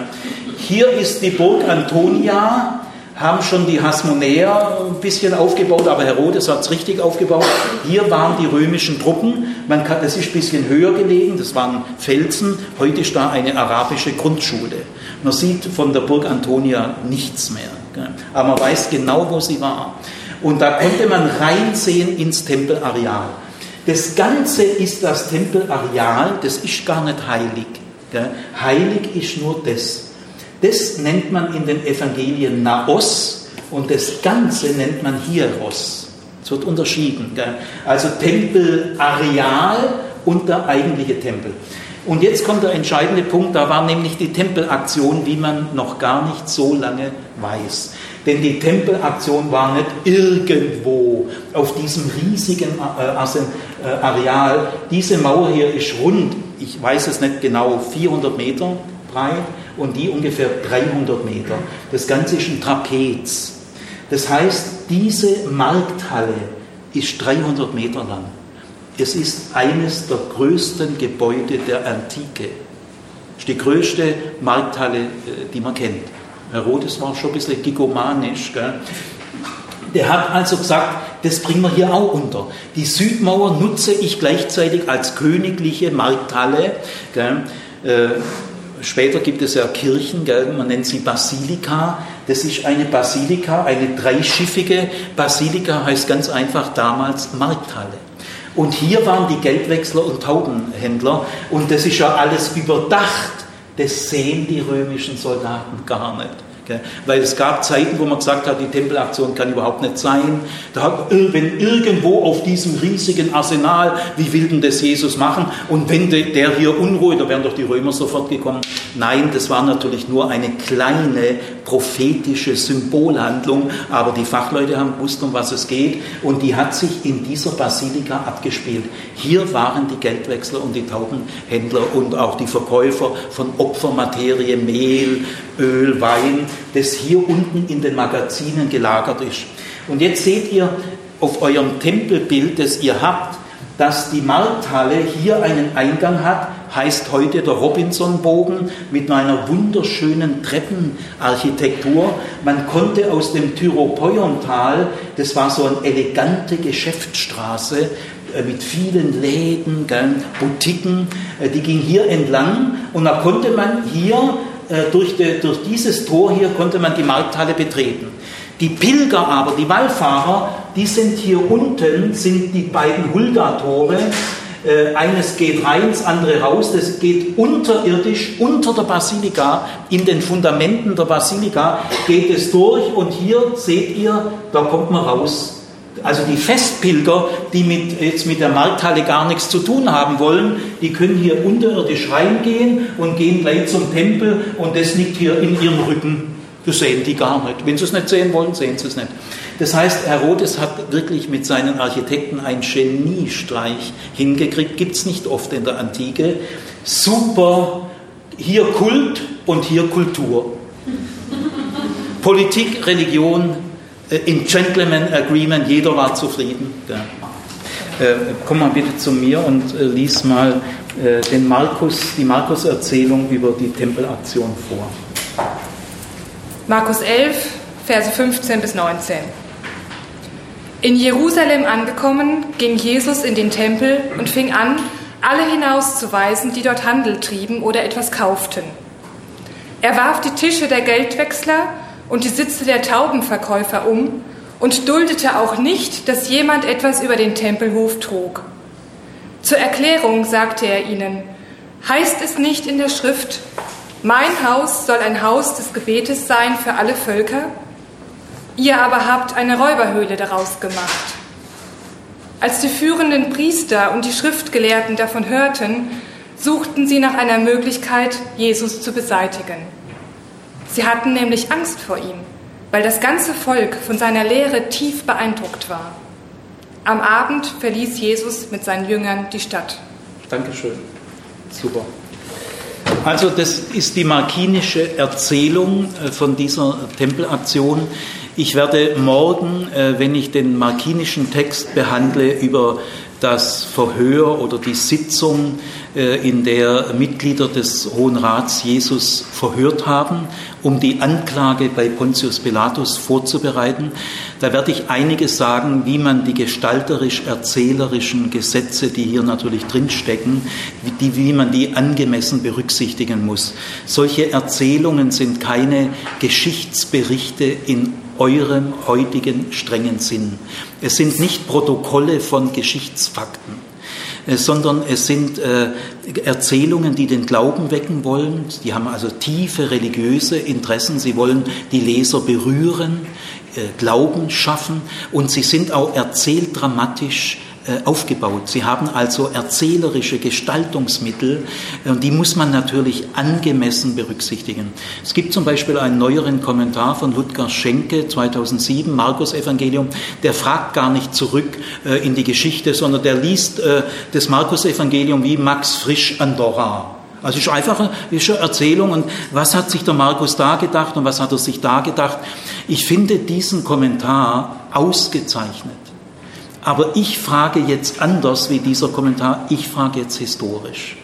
A: Hier ist die Burg Antonia, haben schon die Hasmonäer ein bisschen aufgebaut, aber Herodes hat es richtig aufgebaut. Hier waren die römischen Truppen, man kann, das ist ein bisschen höher gelegen, das waren Felsen, heute ist da eine arabische Grundschule. Man sieht von der Burg Antonia nichts mehr, aber man weiß genau, wo sie war. Und da konnte man reinsehen ins Tempelareal. Das Ganze ist das Tempelareal, das ist gar nicht heilig. Heilig ist nur das. Das nennt man in den Evangelien Naos und das Ganze nennt man Hieros. Es wird unterschieden. Gell? Also Tempelareal und der eigentliche Tempel. Und jetzt kommt der entscheidende Punkt, da war nämlich die Tempelaktion, wie man noch gar nicht so lange weiß. Denn die Tempelaktion war nicht irgendwo auf diesem riesigen äh, äh, Areal. Diese Mauer hier ist rund, ich weiß es nicht genau, 400 Meter breit und die ungefähr 300 Meter. Das Ganze ist ein Trapez. Das heißt, diese Markthalle ist 300 Meter lang. Es ist eines der größten Gebäude der Antike. Es ist die größte Markthalle, äh, die man kennt. Herodes war schon ein bisschen gigomanisch. Gell? Der hat also gesagt, das bringen wir hier auch unter. Die Südmauer nutze ich gleichzeitig als königliche Markthalle. Gell? Später gibt es ja Kirchen, gell? man nennt sie Basilika. Das ist eine Basilika, eine dreischiffige Basilika heißt ganz einfach damals Markthalle. Und hier waren die Geldwechsler und Taubenhändler und das ist ja alles überdacht. Das sehen die römischen Soldaten gar nicht. Weil es gab Zeiten, wo man gesagt hat, die Tempelaktion kann überhaupt nicht sein. Da wenn irgendwo auf diesem riesigen Arsenal, wie will denn das Jesus machen? Und wenn der hier Unruhe, da wären doch die Römer sofort gekommen. Nein, das war natürlich nur eine kleine prophetische Symbolhandlung, aber die Fachleute haben gewusst, um was es geht und die hat sich in dieser Basilika abgespielt. Hier waren die Geldwechsler und die Taubenhändler und auch die Verkäufer von Opfermaterie, Mehl, Öl, Wein, das hier unten in den Magazinen gelagert ist. Und jetzt seht ihr auf eurem Tempelbild, das ihr habt, dass die Markthalle hier einen Eingang hat, heißt heute der Robinsonbogen mit einer wunderschönen Treppenarchitektur. Man konnte aus dem Tyropoiontal, das war so eine elegante Geschäftsstraße, äh, mit vielen Läden, Boutiquen, äh, die ging hier entlang und da konnte man hier durch, die, durch dieses Tor hier konnte man die Markthalle betreten. Die Pilger aber, die Wallfahrer, die sind hier unten, sind die beiden Hulda-Tore. Äh, eines geht rein, das andere raus. Das geht unterirdisch, unter der Basilika, in den Fundamenten der Basilika geht es durch und hier seht ihr, da kommt man raus also die Festpilger, die mit, jetzt mit der Markthalle gar nichts zu tun haben wollen, die können hier unterirdisch reingehen und gehen gleich zum Tempel und das liegt hier in ihrem Rücken. Das sehen die gar nicht. Wenn sie es nicht sehen wollen, sehen sie es nicht. Das heißt, Herodes hat wirklich mit seinen Architekten einen Geniestreich hingekriegt. Gibt es nicht oft in der Antike. Super, hier Kult und hier Kultur. Politik, Religion, äh, in Gentleman Agreement, jeder war zufrieden. Äh, komm mal bitte zu mir und äh, lies mal äh, den Markus, die Markus-Erzählung über die Tempelaktion vor.
B: Markus 11, Verse 15 bis 19. In Jerusalem angekommen, ging Jesus in den Tempel und fing an, alle hinauszuweisen, die dort Handel trieben oder etwas kauften. Er warf die Tische der Geldwechsler und die Sitze der Taubenverkäufer um und duldete auch nicht, dass jemand etwas über den Tempelhof trug. Zur Erklärung sagte er ihnen, heißt es nicht in der Schrift, mein Haus soll ein Haus des Gebetes sein für alle Völker? Ihr aber habt eine Räuberhöhle daraus gemacht. Als die führenden Priester und die Schriftgelehrten davon hörten, suchten sie nach einer Möglichkeit, Jesus zu beseitigen. Sie hatten nämlich Angst vor ihm weil das ganze Volk von seiner Lehre tief beeindruckt war. Am Abend verließ Jesus mit seinen Jüngern die Stadt.
A: Dankeschön. Super. Also das ist die markinische Erzählung äh, von dieser Tempelaktion. Ich werde morgen, äh, wenn ich den markinischen Text behandle, über das Verhör oder die Sitzung, in der Mitglieder des Hohen Rats Jesus verhört haben, um die Anklage bei Pontius Pilatus vorzubereiten. Da werde ich einiges sagen, wie man die gestalterisch-erzählerischen Gesetze, die hier natürlich drinstecken, wie, wie man die angemessen berücksichtigen muss. Solche Erzählungen sind keine Geschichtsberichte in eurem heutigen strengen Sinn. Es sind nicht Protokolle von Geschichtsfakten, äh, sondern es sind äh, Erzählungen, die den Glauben wecken wollen. Die haben also tiefe religiöse Interessen. Sie wollen die Leser berühren, äh, Glauben schaffen und sie sind auch erzähldramatisch äh, aufgebaut. Sie haben also erzählerische Gestaltungsmittel und äh, die muss man natürlich angemessen berücksichtigen. Es gibt zum Beispiel einen neueren Kommentar von Ludger Schenke 2007, Markus Evangelium, der fragt gar nicht zurück äh, in die Geschichte, sondern der liest das Markus Evangelium wie Max Frisch Andorra. Also es ist einfach eine Erzählung und was hat sich der Markus da gedacht und was hat er sich da gedacht. Ich finde diesen Kommentar ausgezeichnet. Aber ich frage jetzt anders wie dieser Kommentar, ich frage jetzt historisch.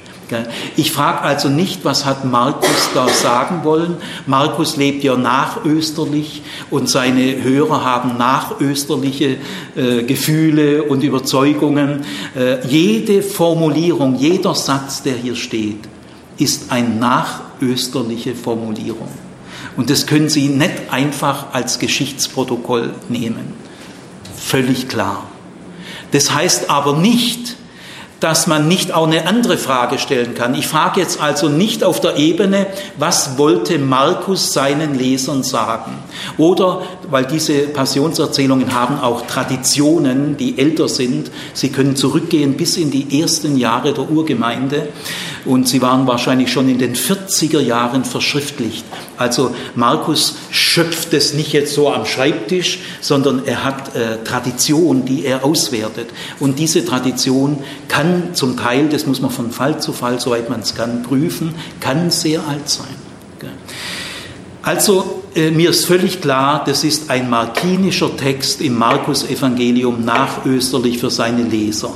A: Ich frage also nicht, was hat Markus da sagen wollen. Markus lebt ja nachösterlich und seine Hörer haben nachösterliche äh, Gefühle und Überzeugungen. Äh, jede Formulierung, jeder Satz, der hier steht, ist eine nachösterliche Formulierung. Und das können Sie nicht einfach als Geschichtsprotokoll nehmen. Völlig klar. Das heißt aber nicht, dass man nicht auch eine andere Frage stellen kann. Ich frage jetzt also nicht auf der Ebene, was wollte Markus seinen Lesern sagen? Oder, weil diese Passionserzählungen haben auch Traditionen, die älter sind, sie können zurückgehen bis in die ersten Jahre der Urgemeinde und sie waren wahrscheinlich schon in den 40er Jahren verschriftlicht. Also Markus schöpft es nicht jetzt so am Schreibtisch, sondern er hat äh, Tradition, die er auswertet. Und diese Tradition kann zum Teil, das muss man von Fall zu Fall, soweit man es kann, prüfen, kann sehr alt sein. Also äh, mir ist völlig klar, das ist ein markinischer Text im Markus-Evangelium nachösterlich für seine Leser.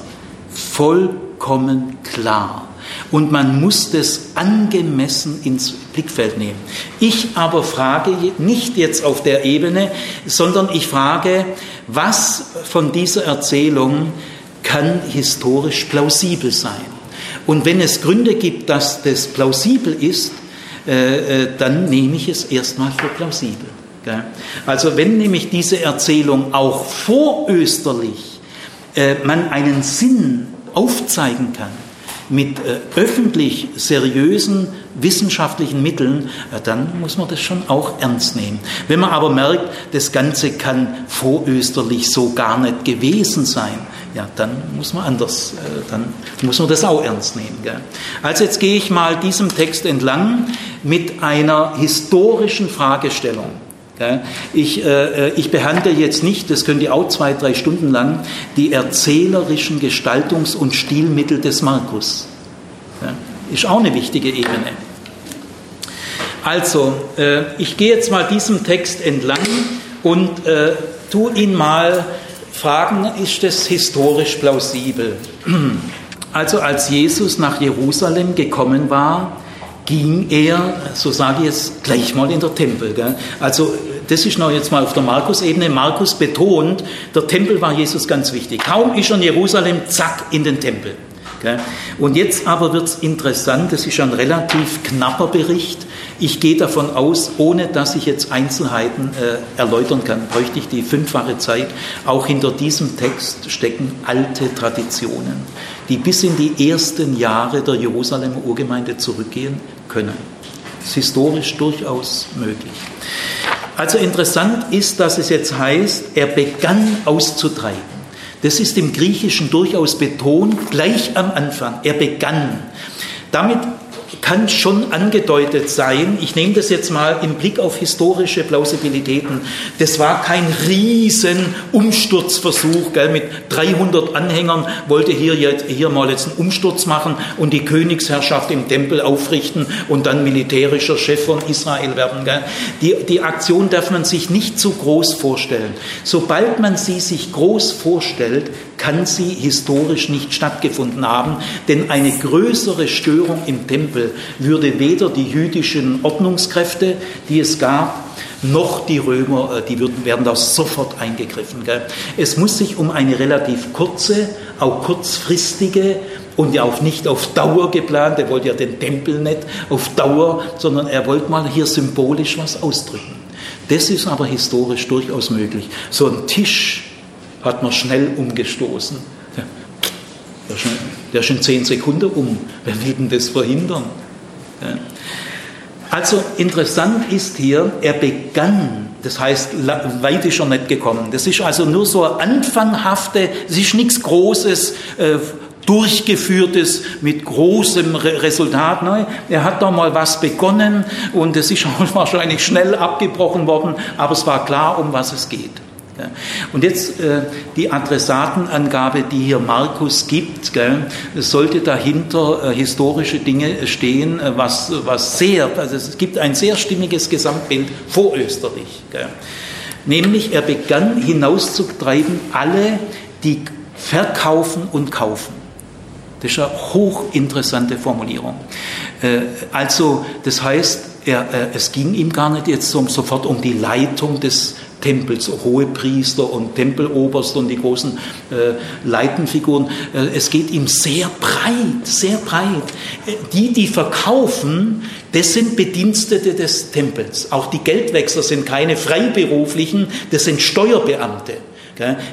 A: Vollkommen klar und man muss das angemessen ins Blickfeld nehmen. Ich aber frage nicht jetzt auf der Ebene, sondern ich frage, was von dieser Erzählung kann historisch plausibel sein? Und wenn es Gründe gibt, dass das plausibel ist, äh, äh, dann nehme ich es erstmal für plausibel. Also wenn nämlich diese Erzählung auch vorösterlich äh, man einen Sinn aufzeigen kann, mit äh, öffentlich seriösen wissenschaftlichen Mitteln, äh, dann muss man das schon auch ernst nehmen. Wenn man aber merkt, das Ganze kann vorösterlich so gar nicht gewesen sein, ja, dann muss man anders, äh, dann muss man das auch ernst nehmen. Gell? Also jetzt gehe ich mal diesem Text entlang mit einer historischen Fragestellung. Ich, äh, äh, ich behandle jetzt nicht, das können die auch zwei, drei Stunden lang, die erzählerischen Gestaltungs- und Stilmittel des Markus. Ist auch eine wichtige Ebene. Also, äh, ich gehe jetzt mal diesem Text entlang und äh, tu ihn mal fragen, ist es historisch plausibel? Also als Jesus nach Jerusalem gekommen war, ging er, so sage ich jetzt, gleich mal in der Tempel. Gell? Also das ist noch jetzt mal auf der Markus-Ebene. Markus betont, der Tempel war Jesus ganz wichtig. Kaum ist er in Jerusalem, zack, in den Tempel. Und jetzt aber wird es interessant, das ist ein relativ knapper Bericht. Ich gehe davon aus, ohne dass ich jetzt Einzelheiten äh, erläutern kann, bräuchte ich die fünffache Zeit. Auch hinter diesem Text stecken alte Traditionen, die bis in die ersten Jahre der Jerusalemer Urgemeinde zurückgehen können. Das ist historisch durchaus möglich. Also interessant ist, dass es jetzt heißt, er begann auszutreiben. Das ist im Griechischen durchaus betont, gleich am Anfang. Er begann. Damit kann schon angedeutet sein, ich nehme das jetzt mal im Blick auf historische Plausibilitäten, das war kein riesen Umsturzversuch, gell, mit 300 Anhängern wollte hier, jetzt, hier mal jetzt einen Umsturz machen und die Königsherrschaft im Tempel aufrichten und dann militärischer Chef von Israel werden. Gell. Die, die Aktion darf man sich nicht zu groß vorstellen. Sobald man sie sich groß vorstellt, kann sie historisch nicht stattgefunden haben, denn eine größere Störung im Tempel würde weder die jüdischen Ordnungskräfte, die es gab, noch die Römer, äh, die würden, werden da sofort eingegriffen. Gell? Es muss sich um eine relativ kurze, auch kurzfristige und ja auch nicht auf Dauer geplant, er wollte ja den Tempel nicht auf Dauer, sondern er wollte mal hier symbolisch was ausdrücken. Das ist aber historisch durchaus möglich. So ein Tisch hat man schnell umgestoßen. Der, ist schon, der ist schon zehn Sekunden um. Wer will denn das verhindern? Also interessant ist hier, er begann, das heißt, weit ist er nicht gekommen. Das ist also nur so anfanghafte, es ist nichts Großes, äh, durchgeführtes mit großem Resultat. Nein, er hat da mal was begonnen und es ist wahrscheinlich schnell abgebrochen worden, aber es war klar, um was es geht. Und jetzt äh, die Adressatenangabe, die hier Markus gibt, sollte dahinter äh, historische Dinge stehen, äh, was, was sehr, also es gibt ein sehr stimmiges Gesamtbild vor Österreich. Nämlich, er begann hinauszutreiben alle, die verkaufen und kaufen. Das ist eine hochinteressante Formulierung. Also, das heißt, er, es ging ihm gar nicht jetzt sofort um die Leitung des Tempels, Hohepriester und Tempeloberst und die großen äh, Leitenfiguren. Äh, es geht ihm sehr breit, sehr breit. Äh, die, die verkaufen, das sind Bedienstete des Tempels. Auch die Geldwechsler sind keine Freiberuflichen, das sind Steuerbeamte.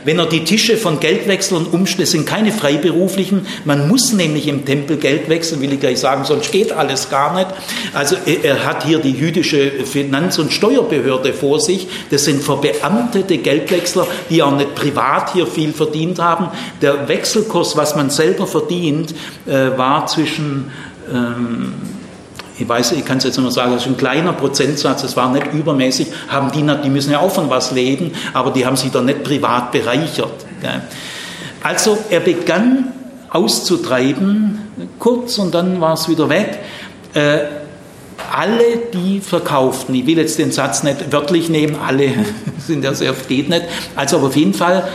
A: Wenn er die Tische von Geldwechseln umstellt, sind keine Freiberuflichen. Man muss nämlich im Tempel Geld wechseln, will ich gleich sagen, sonst geht alles gar nicht. Also er hat hier die jüdische Finanz- und Steuerbehörde vor sich. Das sind verbeamtete Geldwechsler, die auch nicht privat hier viel verdient haben. Der Wechselkurs, was man selber verdient, äh, war zwischen ähm, ich weiß, ich kann es jetzt nur sagen, das ist ein kleiner Prozentsatz, es war nicht übermäßig, haben die, die müssen ja auch von was leben, aber die haben sich da nicht privat bereichert. Also er begann auszutreiben, kurz und dann war es wieder weg. Äh, alle, die verkauften, ich will jetzt den Satz nicht wörtlich nehmen, alle sind ja sehr, geht nicht, also auf jeden Fall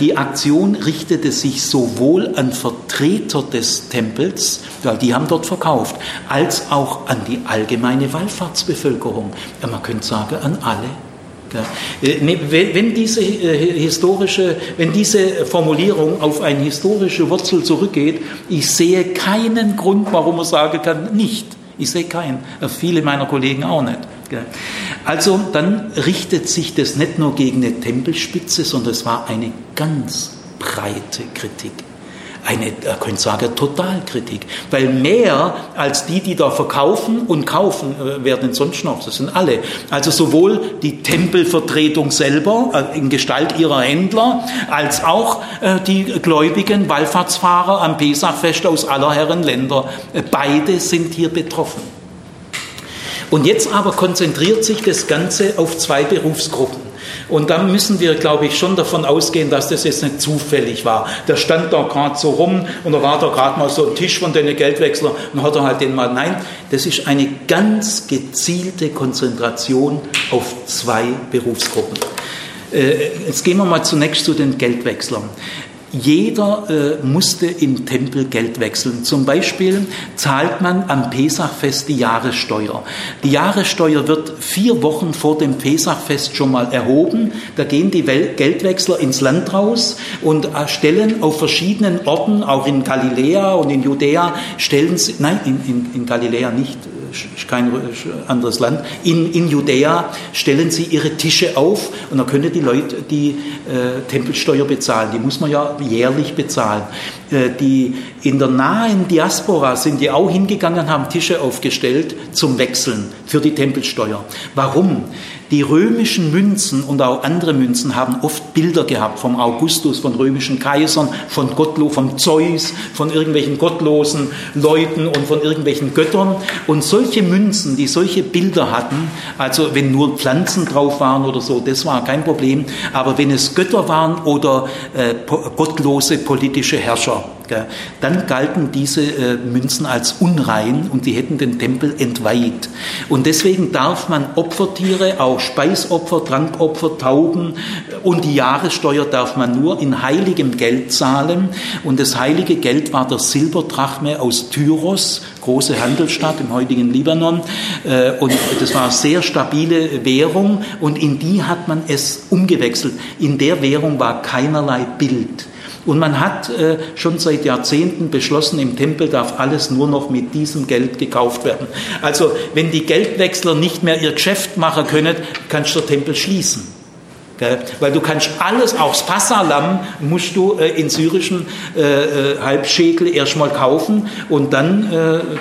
A: die Aktion richtete sich sowohl an Vertreter des Tempels, weil die haben dort verkauft, als auch an die allgemeine Wallfahrtsbevölkerung. Man könnte sagen, an alle. Äh, wenn diese äh, historische, wenn diese Formulierung auf eine historische Wurzel zurückgeht, ich sehe keinen Grund, warum man sagen kann, nicht. Ich sehe keinen. Viele meiner Kollegen auch nicht. Also dann richtet sich das nicht nur gegen eine Tempelspitze, sondern es war eine ganz breite Kritik. Eine, er könnte sagen, Totalkritik. Weil mehr als die, die da verkaufen und kaufen, äh, werden sonst noch. Das sind alle. Also sowohl die Tempelvertretung selber äh, in Gestalt ihrer Händler, als auch äh, die gläubigen Wallfahrtsfahrer am Pesachfest aus aller Herren Länder. Beide sind hier betroffen. Und jetzt aber konzentriert sich das Ganze auf zwei Berufsgruppen. Und da müssen wir, glaube ich, schon davon ausgehen, dass das jetzt nicht zufällig war. Der stand da gerade so rum und da war da gerade mal so ein Tisch von den Geldwechslern und hat er halt den mal. Nein, das ist eine ganz gezielte Konzentration auf zwei Berufsgruppen. Äh, jetzt gehen wir mal zunächst zu den Geldwechslern. Jeder äh, musste im Tempel Geld wechseln. Zum Beispiel zahlt man am Pesachfest die Jahressteuer. Die Jahressteuer wird vier Wochen vor dem Pesachfest schon mal erhoben. Da gehen die Geldwechsler ins Land raus und stellen auf verschiedenen Orten, auch in Galiläa und in Judäa, stellen sie, nein, in, in, in Galiläa nicht, kein anderes Land, in, in Judäa stellen sie ihre Tische auf und da können die Leute die äh, Tempelsteuer bezahlen. Die muss man ja jährlich bezahlen. Äh, die in der nahen Diaspora sind die auch hingegangen, haben Tische aufgestellt zum Wechseln für die Tempelsteuer. Warum? Die römischen Münzen und auch andere Münzen haben oft Bilder gehabt vom Augustus, von römischen Kaisern, von Gottlo, vom Zeus, von irgendwelchen gottlosen Leuten und von irgendwelchen Göttern. Und solche Münzen, die solche Bilder hatten, also wenn nur Pflanzen drauf waren oder so, das war kein Problem. Aber wenn es Götter waren oder äh, gottlose politische Herrscher, dann galten diese äh, Münzen als unrein und die hätten den Tempel entweiht. Und deswegen darf man Opfertiere, auch Speisopfer, Trankopfer, Tauben und die Jahressteuer darf man nur in heiligem Geld zahlen. Und das heilige Geld war der Silberdrachme aus Tyros, große Handelsstadt im heutigen Libanon. Äh, und das war eine sehr stabile Währung und in die hat man es umgewechselt. In der Währung war keinerlei Bild. Und man hat äh, schon seit Jahrzehnten beschlossen, im Tempel darf alles nur noch mit diesem Geld gekauft werden. Also wenn die Geldwechsler nicht mehr ihr Geschäft machen können, kannst du den Tempel schließen. Weil du kannst alles, auch das Passalam musst du äh, in syrischen äh, äh, Halbschekel erstmal kaufen und dann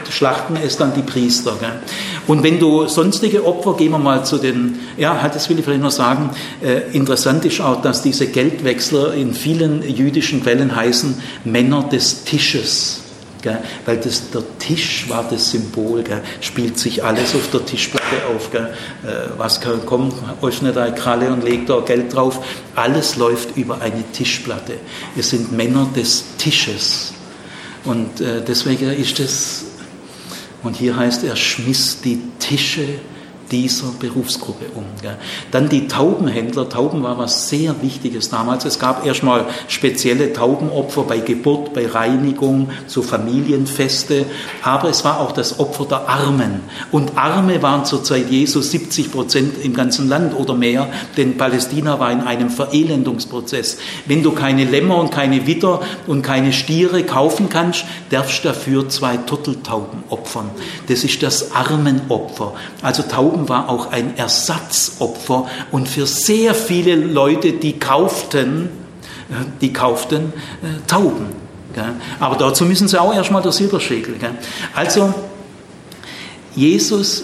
A: schlachten es dann die Priester. Und wenn du sonstige Opfer, gehen wir mal zu den, ja, das will ich vielleicht noch sagen, interessant ist auch, dass diese Geldwechsler in vielen jüdischen Quellen heißen Männer des Tisches. Gell? Weil das, der Tisch war das Symbol, gell? spielt sich alles auf der Tischplatte auf. Gell? Äh, was kann, kommt, öffnet eine Kralle und legt da Geld drauf. Alles läuft über eine Tischplatte. Wir sind Männer des Tisches. Und äh, deswegen ist es, und hier heißt er, schmiss die Tische dieser Berufsgruppe um. Dann die Taubenhändler. Tauben war was sehr Wichtiges damals. Es gab erstmal spezielle Taubenopfer bei Geburt, bei Reinigung, so Familienfeste. Aber es war auch das Opfer der Armen. Und Arme waren zur Zeit Jesu 70 Prozent im ganzen Land oder mehr, denn Palästina war in einem Verelendungsprozess. Wenn du keine Lämmer und keine Witter und keine Stiere kaufen kannst, darfst du dafür zwei Turteltauben opfern. Das ist das Armenopfer. Also Tauben War auch ein Ersatzopfer und für sehr viele Leute, die kauften, äh, die kauften äh, Tauben. Aber dazu müssen sie auch erstmal der Silberschäkel. Also Jesus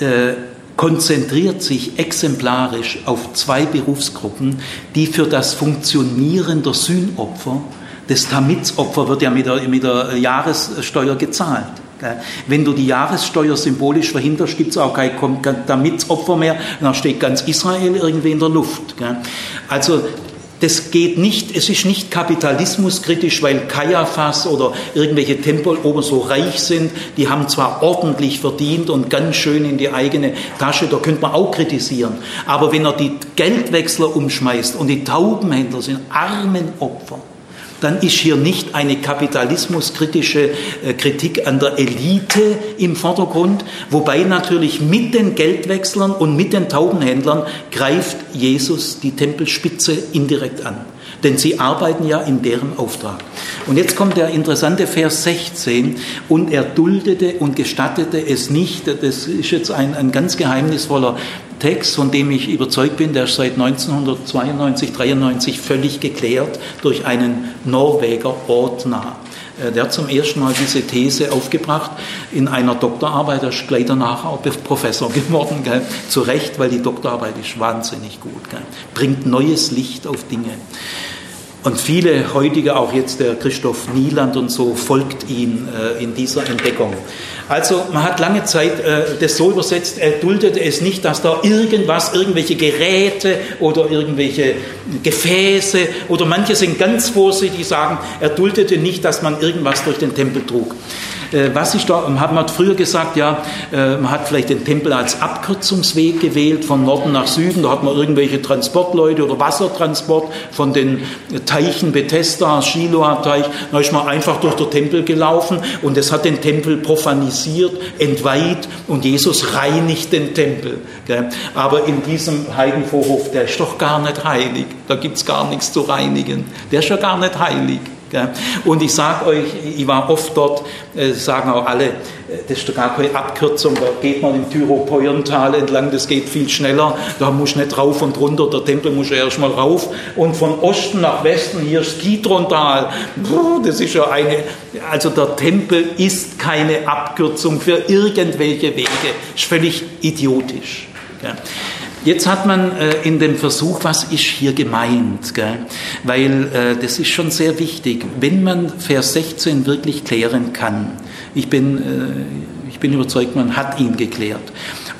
A: äh, konzentriert sich exemplarisch auf zwei Berufsgruppen, die für das Funktionieren der Sühnopfer, das Tamizopfer wird ja mit der, mit der Jahressteuer gezahlt. Wenn du die Jahressteuer symbolisch verhinderst, gibt es auch kein Damitopfer mehr, dann steht ganz Israel irgendwie in der Luft. Also das geht nicht, es ist nicht kapitalismuskritisch, weil Kaiaphas oder irgendwelche Tempelober so reich sind, die haben zwar ordentlich verdient und ganz schön in die eigene Tasche, da könnte man auch kritisieren. Aber wenn er die Geldwechsler umschmeißt und die Taubenhändler sind armen Opfer, dann ist hier nicht eine kapitalismuskritische äh, Kritik an der Elite im Vordergrund, wobei natürlich mit den Geldwechslern und mit den Taubenhändlern greift Jesus die Tempelspitze indirekt an. Denn sie arbeiten ja in deren Auftrag. Und jetzt kommt der interessante Vers 16. Und er duldete und gestattete es nicht. Das ist jetzt ein, ein ganz geheimnisvoller Text, von dem ich überzeugt bin, der ist seit 1992, 93 völlig geklärt durch einen Norweger Ortner. Äh, der hat zum ersten Mal diese These aufgebracht in einer Doktorarbeit, der ist gleich danach auch Professor geworden. Gell? Zu Recht, weil die Doktorarbeit ist wahnsinnig gut. Gell? Bringt neues Licht auf Dinge. Und viele heutige, auch jetzt der Christoph Nieland und so, folgt ihm äh, in dieser Entdeckung. Also man hat lange Zeit äh, das so übersetzt, er duldete es nicht, dass da irgendwas, irgendwelche Geräte oder irgendwelche Gefäße oder manche sind ganz vorsichtig, sagen, er duldete nicht, dass man irgendwas durch den Tempel trug. Äh, was ich da, man hat früher gesagt, ja, äh, man hat vielleicht den Tempel als Abkürzungsweg gewählt, von Norden nach Süden, da hat man irgendwelche Transportleute oder Wassertransport von den Teichen Bethesda, Shiloah-Teich, da ist man einfach durch den Tempel gelaufen und das hat den Tempel profanisiert, entweiht und Jesus reinigt den Tempel. Aber in diesem Heidenvorhof, der ist doch gar nicht heilig, da gibt es gar nichts zu reinigen, der ist ja gar nicht heilig. Und ich sage euch, ich war oft dort, äh, sagen auch alle, äh, das ist doch gar keine Abkürzung, da geht man im Tyro-Poyental entlang, das geht viel schneller, da muss nicht rauf und runter, der Tempel muss erst mal rauf. Und von Osten nach Westen, hier ist Kidrontal, das ist ja eine, also der Tempel ist keine Abkürzung für irgendwelche Wege, ist völlig idiotisch. Jetzt hat man äh, in dem Versuch, was ist hier gemeint, gell? weil äh, das ist schon sehr wichtig, wenn man Vers 16 wirklich klären kann. Ich bin, äh, ich bin überzeugt, man hat ihn geklärt.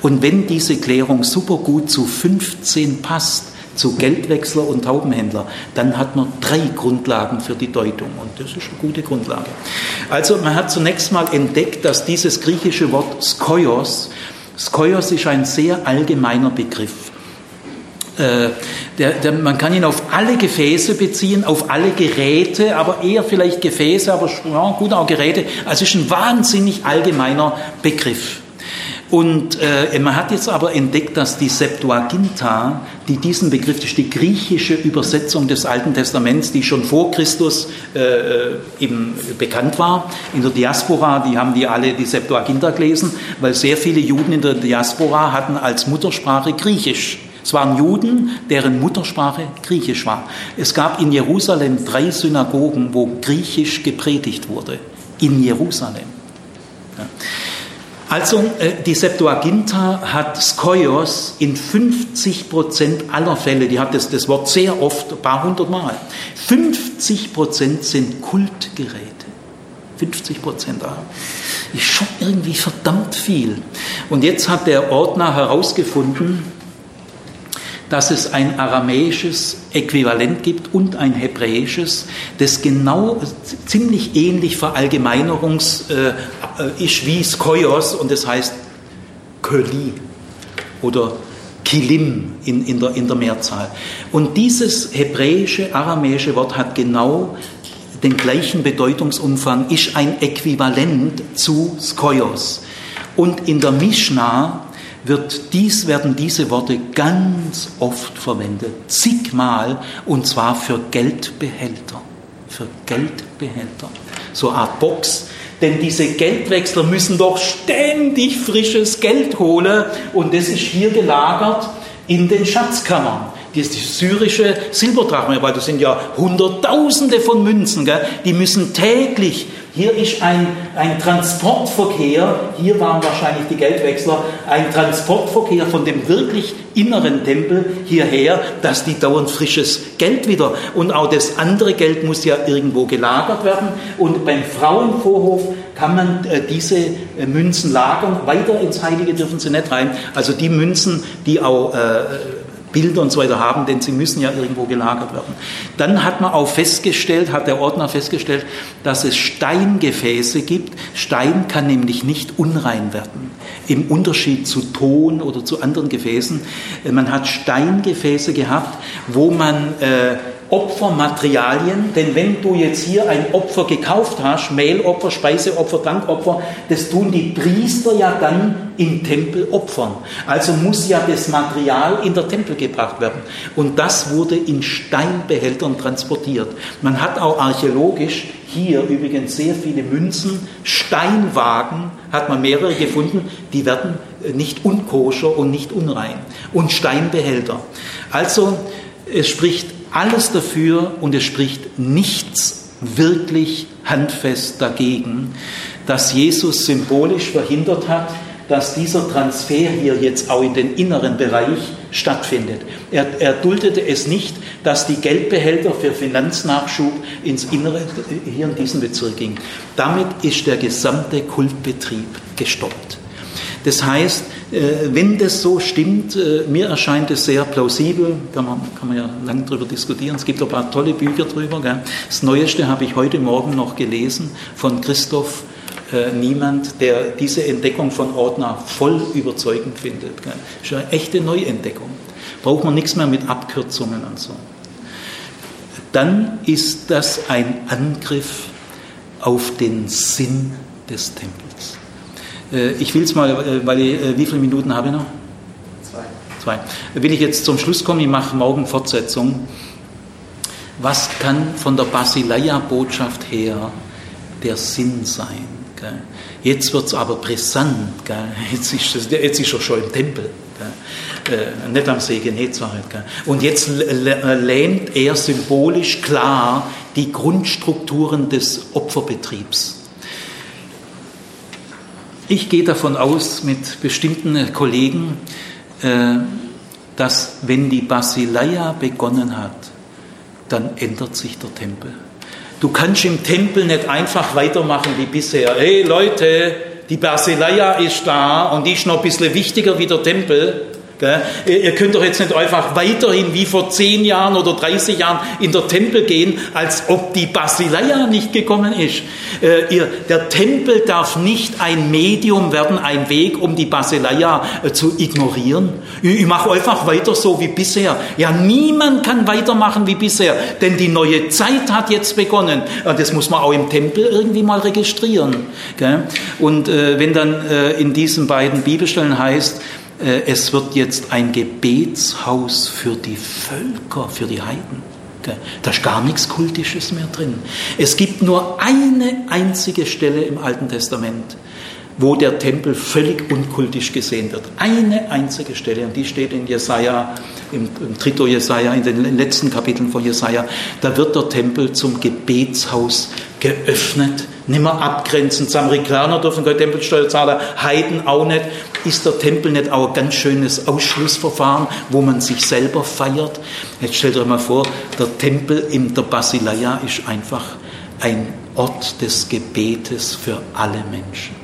A: Und wenn diese Klärung super gut zu 15 passt, zu Geldwechsler und Taubenhändler, dann hat man drei Grundlagen für die Deutung und das ist eine gute Grundlage. Also man hat zunächst mal entdeckt, dass dieses griechische Wort Skoios Skoios ist ein sehr allgemeiner Begriff. Äh, der, der, man kann ihn auf alle Gefäße beziehen, auf alle Geräte, aber eher vielleicht Gefäße, aber ja, gut auch Geräte. Also es ist ein wahnsinnig allgemeiner Begriff. Und äh, man hat jetzt aber entdeckt, dass die Septuaginta, die diesen Begriff, das ist die griechische Übersetzung des Alten Testaments, die schon vor Christus äh, äh, eben bekannt war, in der Diaspora, die haben die alle die Septuaginta gelesen, weil sehr viele Juden in der Diaspora hatten als Muttersprache Griechisch. Es waren Juden, deren Muttersprache Griechisch war. Es gab in Jerusalem drei Synagogen, wo Griechisch gepredigt wurde. In Jerusalem. Also äh, die Septuaginta hat Skoios in 50 Prozent aller Fälle, die hat das, das Wort sehr oft, ein paar hundert Mal. 50 Prozent sind Kultgeräte. 50 Prozent. Ah, ist schon irgendwie verdammt viel. Und jetzt hat der Ordner herausgefunden, dass es ein aramäisches Äquivalent gibt und ein hebräisches, das genau ziemlich ähnlich verallgemeinerungs äh, ist wie Skoios und das heißt Köli oder Kilim in, in, der, in der Mehrzahl. Und dieses hebräische, aramäische Wort hat genau den gleichen Bedeutungsumfang, ist ein Äquivalent zu Skoios. Und in der Mishnah wird dies, werden diese Worte ganz oft verwendet, zigmal, und zwar für Geldbehälter. Für Geldbehälter. So eine Art Box. Denn diese Geldwechsler müssen doch ständig frisches Geld holen und das ist hier gelagert in den Schatzkammern. Die syrische Silberdrachme, weil das sind ja Hunderttausende von Münzen, gell? die müssen täglich hier ist ein, ein Transportverkehr, hier waren wahrscheinlich die Geldwechsler, ein Transportverkehr von dem wirklich inneren Tempel hierher, dass die dauernd frisches Geld wieder und auch das andere Geld muss ja irgendwo gelagert werden und beim Frauenvorhof kann man äh, diese äh, Münzen lagern, weiter ins Heilige dürfen sie nicht rein, also die Münzen, die auch äh, Bilder und so weiter haben, denn sie müssen ja irgendwo gelagert werden. Dann hat man auch festgestellt, hat der Ordner festgestellt, dass es Steingefäße gibt. Stein kann nämlich nicht unrein werden. Im Unterschied zu Ton oder zu anderen Gefäßen. Man hat Steingefäße gehabt, wo man äh, Opfermaterialien, denn wenn du jetzt hier ein Opfer gekauft hast, Mehlopfer, Speiseopfer, Trankopfer, das tun die Priester ja dann im Tempel opfern. Also muss ja das Material in der Tempel gebracht werden. Und das wurde in Steinbehältern transportiert. Man hat auch archäologisch hier übrigens sehr viele Münzen, Steinwagen, hat man mehrere gefunden, die werden nicht unkoscher und nicht unrein. Und Steinbehälter. Also es spricht alles dafür und es spricht nichts wirklich handfest dagegen, dass Jesus symbolisch verhindert hat, dass dieser Transfer hier jetzt auch in den inneren Bereich stattfindet. Er, er duldete es nicht, dass die Geldbehälter für Finanznachschub ins Innere, hier in diesen Bezirk gingen. Damit ist der gesamte Kultbetrieb gestoppt. Das heißt, äh, wenn das so stimmt, äh, mir erscheint es sehr plausibel, kann man, kann man ja lange darüber diskutieren, es gibt ein paar tolle Bücher drüber. Gell? Das Neueste habe ich heute Morgen noch gelesen von Christoph äh, niemand, der diese Entdeckung von Ordner voll überzeugend findet. Gell? Das ist eine echte Neuentdeckung. Braucht man nichts mehr mit Abkürzungen und so. Dann ist das ein Angriff auf den Sinn des Tempels. Äh, ich will es mal, äh, weil ich, äh, wie viele Minuten habe ich noch? Zwei. Zwei. Will ich jetzt zum Schluss kommen, ich mache morgen Fortsetzung. Was kann von der Basileia-Botschaft her der Sinn sein? Gell? Jetzt wird es aber brisant. Gell? Jetzt, ist das, jetzt ist er schon im Tempel. Äh, nicht am See Genezareth. Gell? Und jetzt lähmt er symbolisch klar die Grundstrukturen des Opferbetriebs. Ich gehe davon aus, mit bestimmten Kollegen, äh, dass wenn die Basileia begonnen hat, dann ändert sich der Tempel. Du kannst im Tempel nicht einfach weitermachen wie bisher. Hey Leute, die Basileia ist da und die ist noch ein bisschen wichtiger wie der Tempel. Ihr könnt doch jetzt nicht einfach weiterhin wie vor 10 Jahren oder 30 Jahren in der Tempel gehen, als ob die Basileia nicht gekommen ist. Äh, der Tempel darf nicht ein Medium werden, ein Weg, um die Basileia äh, zu ignorieren. Ich mache einfach weiter so wie bisher. Ja, niemand kann weitermachen wie bisher, denn die neue Zeit hat jetzt begonnen. Das muss man auch im Tempel irgendwie mal registrieren. Und äh, wenn dann in diesen beiden Bibelstellen heißt, es wird jetzt ein Gebetshaus für die Völker, für die Heiden. Da ist gar nichts Kultisches mehr drin. Es gibt nur eine einzige Stelle im Alten Testament, wo der Tempel völlig unkultisch gesehen wird. Eine einzige Stelle, und die steht in Jesaja, im, im Trito Jesaja, in den letzten Kapiteln von Jesaja. Da wird der Tempel zum Gebetshaus geöffnet, nimmer abgrenzend. Samaritaner dürfen keine Tempelsteuer zahlen, Heiden auch nicht. Ist der Tempel nicht auch ein ganz schönes Ausschlussverfahren, wo man sich selber feiert? Jetzt stellt euch mal vor, der Tempel in der Basileia ist einfach ein Ort des Gebetes für alle Menschen.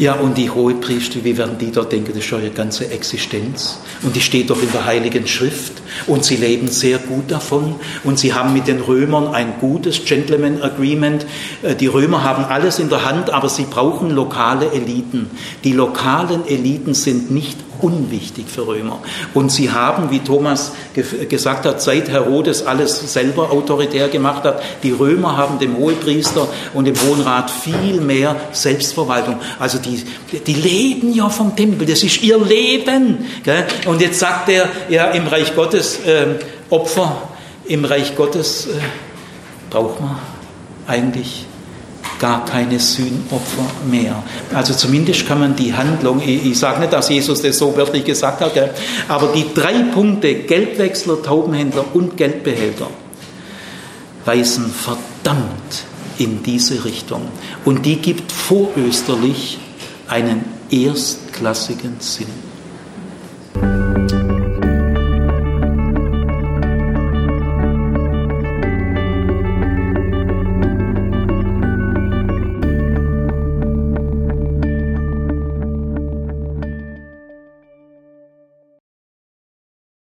A: Ja, und die Hohepriester, wie werden die dort denken, das ist ihre ganze Existenz. Und die steht doch in der Heiligen Schrift. Und sie leben sehr gut davon. Und sie haben mit den Römern ein gutes Gentleman Agreement. Äh, die Römer haben alles in der Hand, aber sie brauchen lokale Eliten. Die lokalen Eliten sind nicht unwichtig für Römer. Und sie haben, wie Thomas gesagt hat, seit Herodes alles selber autoritär gemacht hat, die Römer haben dem Hohepriester und dem Hohen Rat viel mehr Selbstverwaltung. Also die, die leben ja vom Tempel, das ist ihr Leben. Gell? Und jetzt sagt er, ja, im Reich Gottes äh, Opfer, im Reich Gottes äh, braucht man eigentlich gar keine Sühnopfer mehr. Also zumindest kann man die Handlung, ich, ich sage nicht, dass Jesus das so wörtlich gesagt hat, gell, aber die drei Punkte, Geldwechsler, Taubenhändler und Geldbehälter, weisen verdammt in diese Richtung. Und die gibt vorösterlich einen erstklassigen Sinn.